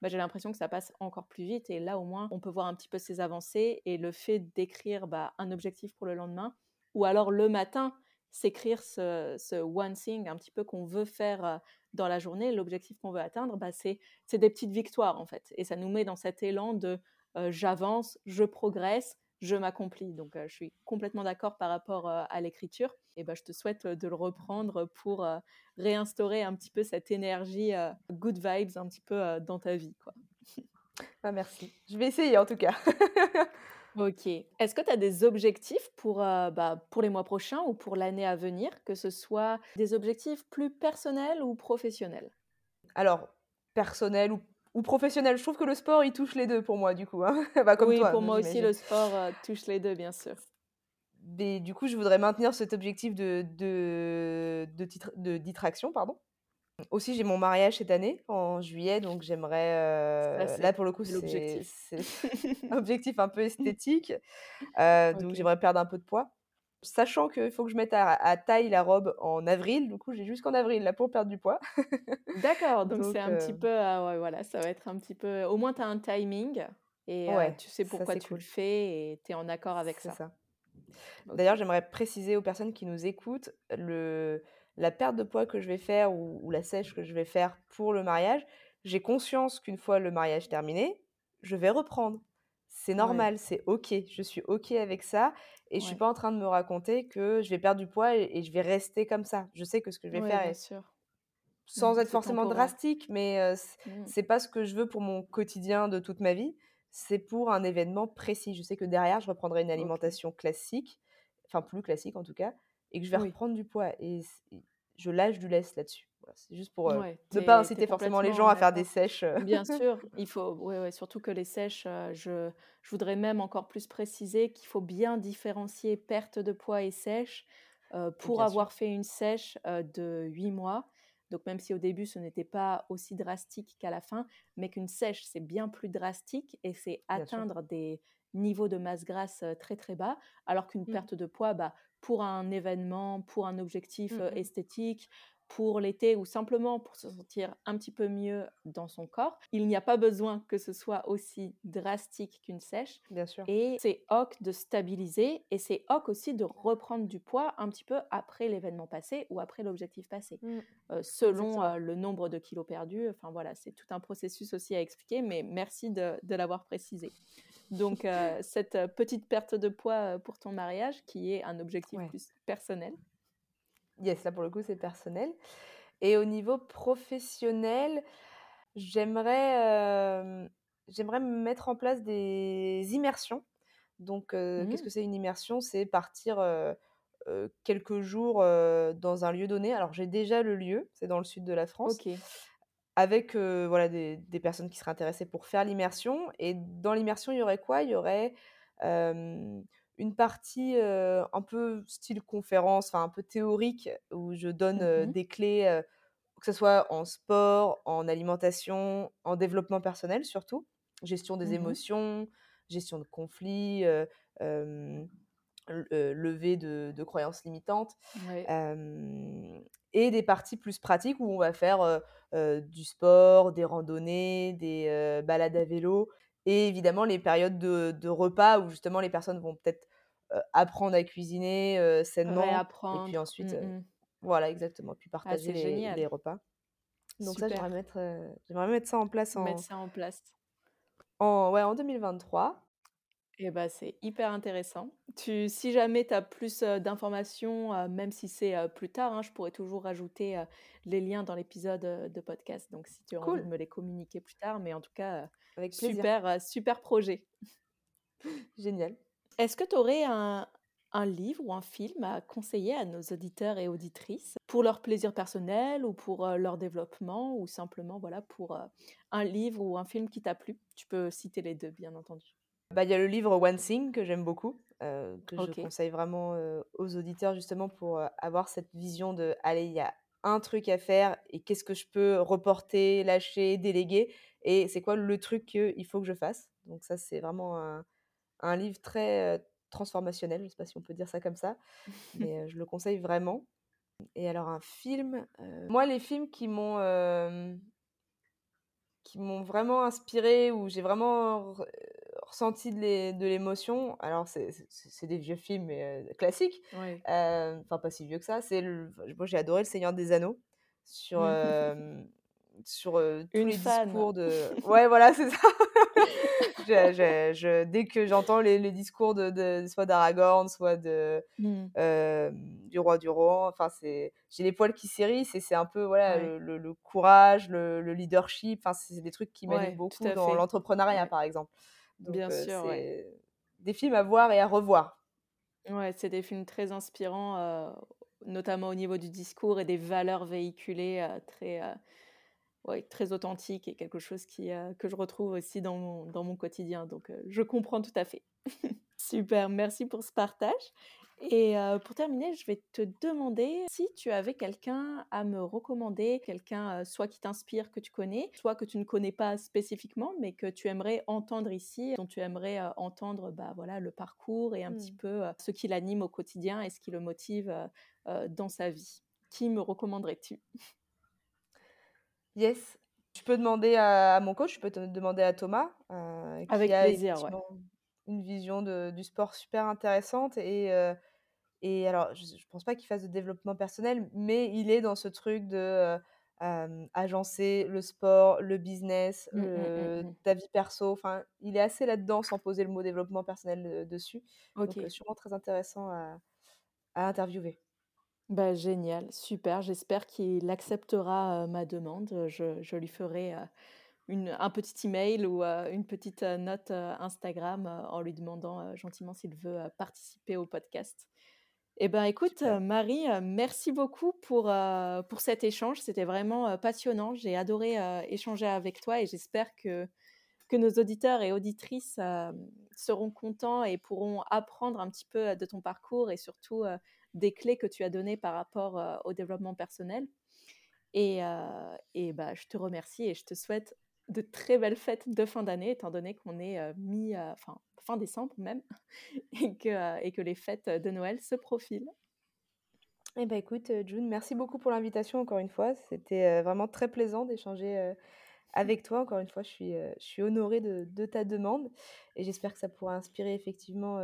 bah, j'ai l'impression que ça passe encore plus vite et là, au moins, on peut voir un petit peu ses avancées et le fait d'écrire, bah, un objectif pour le lendemain ou alors le matin, s'écrire ce ce one thing un petit peu qu'on veut faire, heu, dans la journée, l'objectif qu'on veut atteindre, bah, c'est c'est des petites victoires, en fait et ça nous met dans cet élan de, heu, j'avance, je progresse, je m'accomplis donc je suis complètement d'accord par rapport, à l'écriture et bah, je te souhaite, de le reprendre pour, réinstaurer un petit peu cette énergie, good vibes un petit peu, dans ta vie, quoi. Ah merci. Je vais essayer en tout cas. [laughs] OK. Est-ce que tu as des objectifs pour, bah, pour les mois prochains ou pour l'année à venir? Que ce soit des objectifs plus personnels ou professionnels? Alors, personnel ou ou professionnel, je trouve que le sport, il touche les 2 pour moi, du coup, hein. [laughs] Bah, comme Oui, toi, pour moi aussi, le sport, heu, touche les 2, bien sûr. Mais du coup, je voudrais maintenir cet objectif de de de titre de distraction, pardon. Aussi, j'ai mon mariage cette année, en juillet, donc j'aimerais, heu, là, pour le coup, c'est c'est [laughs] objectif un peu esthétique, heu, [laughs] donc j'aimerais perdre un peu de poids. Sachant qu'il faut que je mette à à taille la robe en avril, du coup, j'ai jusqu'en avril, là, pour perdre du poids. D'accord, [laughs] donc c'est un petit heu peu, ah ouais, voilà, ça va être un petit peu au moins tu as un timing et ouais, tu sais pourquoi tu le fais et tu es en accord avec ça. ça. D'ailleurs, j'aimerais préciser aux personnes qui nous écoutent, le la perte de poids que je vais faire ou ou la sèche que je vais faire pour le mariage, j'ai conscience qu'une fois le mariage terminé, je vais reprendre. C'est Ouais, normal, c'est OK. Je suis OK avec ça et je suis ouais. pas en train de me raconter que je vais perdre du poids et et je vais rester comme ça. Je sais que ce que je vais Ouais, faire bien est sûr. sans Mmh, être forcément temporaire. drastique, mais Mmh. c'est pas ce que je veux pour mon quotidien de toute ma vie. C'est pour un événement précis. Je sais que derrière, je reprendrai une alimentation classique, enfin plus classique en tout cas, et que je vais Oui. reprendre du poids et et je lâche du lest là-dessus. C'est juste pour ne pas inciter forcément les gens à faire des sèches. Bien [laughs] sûr, il faut, ouais, surtout que les sèches, je, je, voudrais même encore plus préciser qu'il faut bien différencier perte de poids et sèche. pour avoir fait une sèche de 8 mois, donc même si au début ce n'était pas aussi drastique qu'à la fin, mais qu'une sèche c'est bien plus drastique et c'est atteindre des niveaux de masse grasse très très bas, alors qu'une mmh. perte de poids, bah, pour un événement, pour un objectif mmh esthétique, pour l'été ou simplement pour se sentir un petit peu mieux dans son corps. Il n'y a pas besoin que ce soit aussi drastique qu'une sèche. Bien sûr. Et c'est ok de stabiliser et c'est ok aussi de reprendre du poids un petit peu après l'événement passé ou après l'objectif passé, mmh. euh, selon euh, le nombre de kilos perdus. Enfin voilà, c'est tout un processus aussi à expliquer, mais merci de, l'avoir précisé. Donc euh, [laughs] cette petite perte de poids pour ton mariage, qui est un objectif plus personnel. Yes, là pour le coup, c'est personnel. Et au niveau professionnel, j'aimerais j'aimerais mettre en place des immersions. Donc, qu'est-ce mmh. que c'est une immersion? C'est partir quelques jours dans un lieu donné. Alors, j'ai déjà le lieu, c'est dans le sud de la France. Avec voilà, des, des, personnes qui seraient intéressées pour faire l'immersion. Et dans l'immersion, il y aurait quoi? Il y aurait une partie un peu style conférence, enfin un peu théorique, où je donne mmh des clés, que ce soit en sport, en alimentation, en développement personnel surtout, gestion des mmh émotions, gestion de conflits, levée de, croyances limitantes, et des parties plus pratiques où on va faire du sport, des randonnées, des balades à vélo, et évidemment les périodes de, de repas où justement les personnes vont peut-être apprendre à cuisiner sainement. Et puis ensuite, mmh, voilà, exactement. Puis ah, partager les, repas. Donc ça, j'aimerais mettre, j'aimerais mettre ça en place en, mettre ça en place. En, ouais, en 2023. Et bah, c'est hyper intéressant. Tu, si jamais tu as plus d'informations, même si c'est plus tard, hein, je pourrais toujours rajouter les liens dans l'épisode de podcast. Donc si tu as envie de me les communiquer plus tard, mais en tout cas, Avec super, super projet. Génial. Est-ce que tu aurais un, livre ou un film à conseiller à nos auditeurs et auditrices pour leur plaisir personnel ou pour leur développement ou simplement voilà pour un livre ou un film qui t'a plu? Tu peux citer les deux, bien entendu. Bah, il y a le livre One Thing que j'aime beaucoup, que je conseille vraiment aux auditeurs justement pour avoir cette vision de allez, il y a un truc à faire et qu'est-ce que je peux reporter, lâcher, déléguer et c'est quoi le truc qu'il faut que je fasse? Donc ça, c'est vraiment un, un livre très transformationnel, je ne sais pas si on peut dire ça comme ça, [laughs] mais je le conseille vraiment. Et alors un film, moi les films qui m'ont qui m'ont vraiment inspiré, où j'ai vraiment ressenti de l'émotion, alors c'est des vieux films mais, classiques, enfin pas si vieux que ça, c'est moi j'ai adoré Le Seigneur des Anneaux, sur, [laughs] sur tous Une les discours de... Ouais voilà c'est ça je, dès que j'entends les, discours de, soit d'Aragorn, soit de, mmh. euh, du roi du Rohan, enfin, c'est, j'ai les poils qui s'érissent et c'est un peu voilà, le, courage, le, leadership, enfin, c'est des trucs qui m'aident beaucoup dans l'entrepreneuriat, par exemple. Bien euh, sûr, c'est des films à voir et à revoir. Ouais, c'est des films très inspirants, euh, notamment au niveau du discours et des valeurs véhiculées très ouais, très authentique et quelque chose qui, euh, que je retrouve aussi dans mon, dans mon quotidien. Donc, euh, je comprends tout à fait. [laughs] Super, merci pour ce partage. Et euh, pour terminer, je vais te demander si tu avais quelqu'un à me recommander, quelqu'un soit qui t'inspire, que tu connais, soit que tu ne connais pas spécifiquement, mais que tu aimerais entendre ici, dont tu aimerais entendre bah, voilà, le parcours et un petit mmh. peu ce qui l'anime au quotidien et ce qui le motive dans sa vie. Qui me recommanderais-tu? Yes. Tu peux demander à, mon coach, tu peux te demander à Thomas, euh, Avec qui a plaisir, une vision du sport super intéressante. Et, euh, et alors, je, ne pense pas qu'il fasse de développement personnel, mais il est dans ce truc de euh, agencer le sport, le business, mmh, mmh, mmh, ta vie perso. Enfin, il est assez là-dedans sans poser le mot développement personnel dessus. Donc, sûrement très intéressant à, à interviewer. Bah, génial, super. J'espère qu'il acceptera ma demande. Je, lui ferai une, un petit email ou une petite note Instagram en lui demandant gentiment s'il veut participer au podcast. Eh ben, écoute, Marie, merci beaucoup pour, pour cet échange. C'était vraiment passionnant. J'ai adoré échanger avec toi et j'espère que, que nos auditeurs et auditrices seront contents et pourront apprendre un petit peu de ton parcours et surtout des clés que tu as données par rapport au développement personnel. Et, et bah, je te remercie et je te souhaite de très belles fêtes de fin d'année, étant donné qu'on est mi, enfin, fin décembre même, [laughs] et que, et que les fêtes de Noël se profilent. Eh ben écoute, June, merci beaucoup pour l'invitation encore une fois. C'était vraiment très plaisant d'échanger avec toi. Encore une fois, je suis, je suis honorée de, ta demande et j'espère que ça pourra inspirer effectivement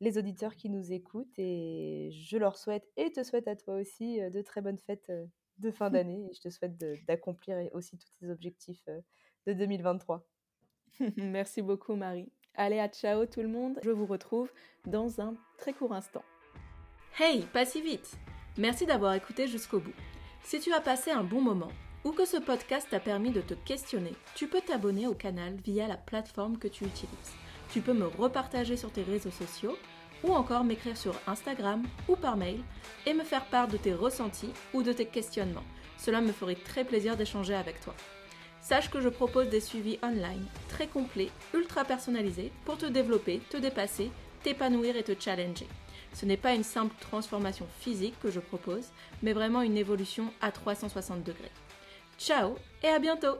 les auditeurs qui nous écoutent. Et je leur souhaite et te souhaite à toi aussi de très bonnes fêtes de fin [laughs] d'année. Et je te souhaite d'accomplir aussi tous tes objectifs de 2023. [laughs] Merci beaucoup, Marie. Allez, à ciao tout le monde. Je vous retrouve dans un très court instant. Hey, pas si vite Merci d'avoir écouté jusqu'au bout. Si tu as passé un bon moment ou que ce podcast t'a permis de te questionner, tu peux t'abonner au canal via la plateforme que tu utilises. Tu peux me repartager sur tes réseaux sociaux ou encore m'écrire sur Instagram ou par mail et me faire part de tes ressentis ou de tes questionnements. Cela me ferait très plaisir d'échanger avec toi. Sache que je propose des suivis online très complets, ultra personnalisés pour te développer, te dépasser, t'épanouir et te challenger. Ce n'est pas une simple transformation physique que je propose, mais vraiment une évolution à 360 degrés. Ciao et à bientôt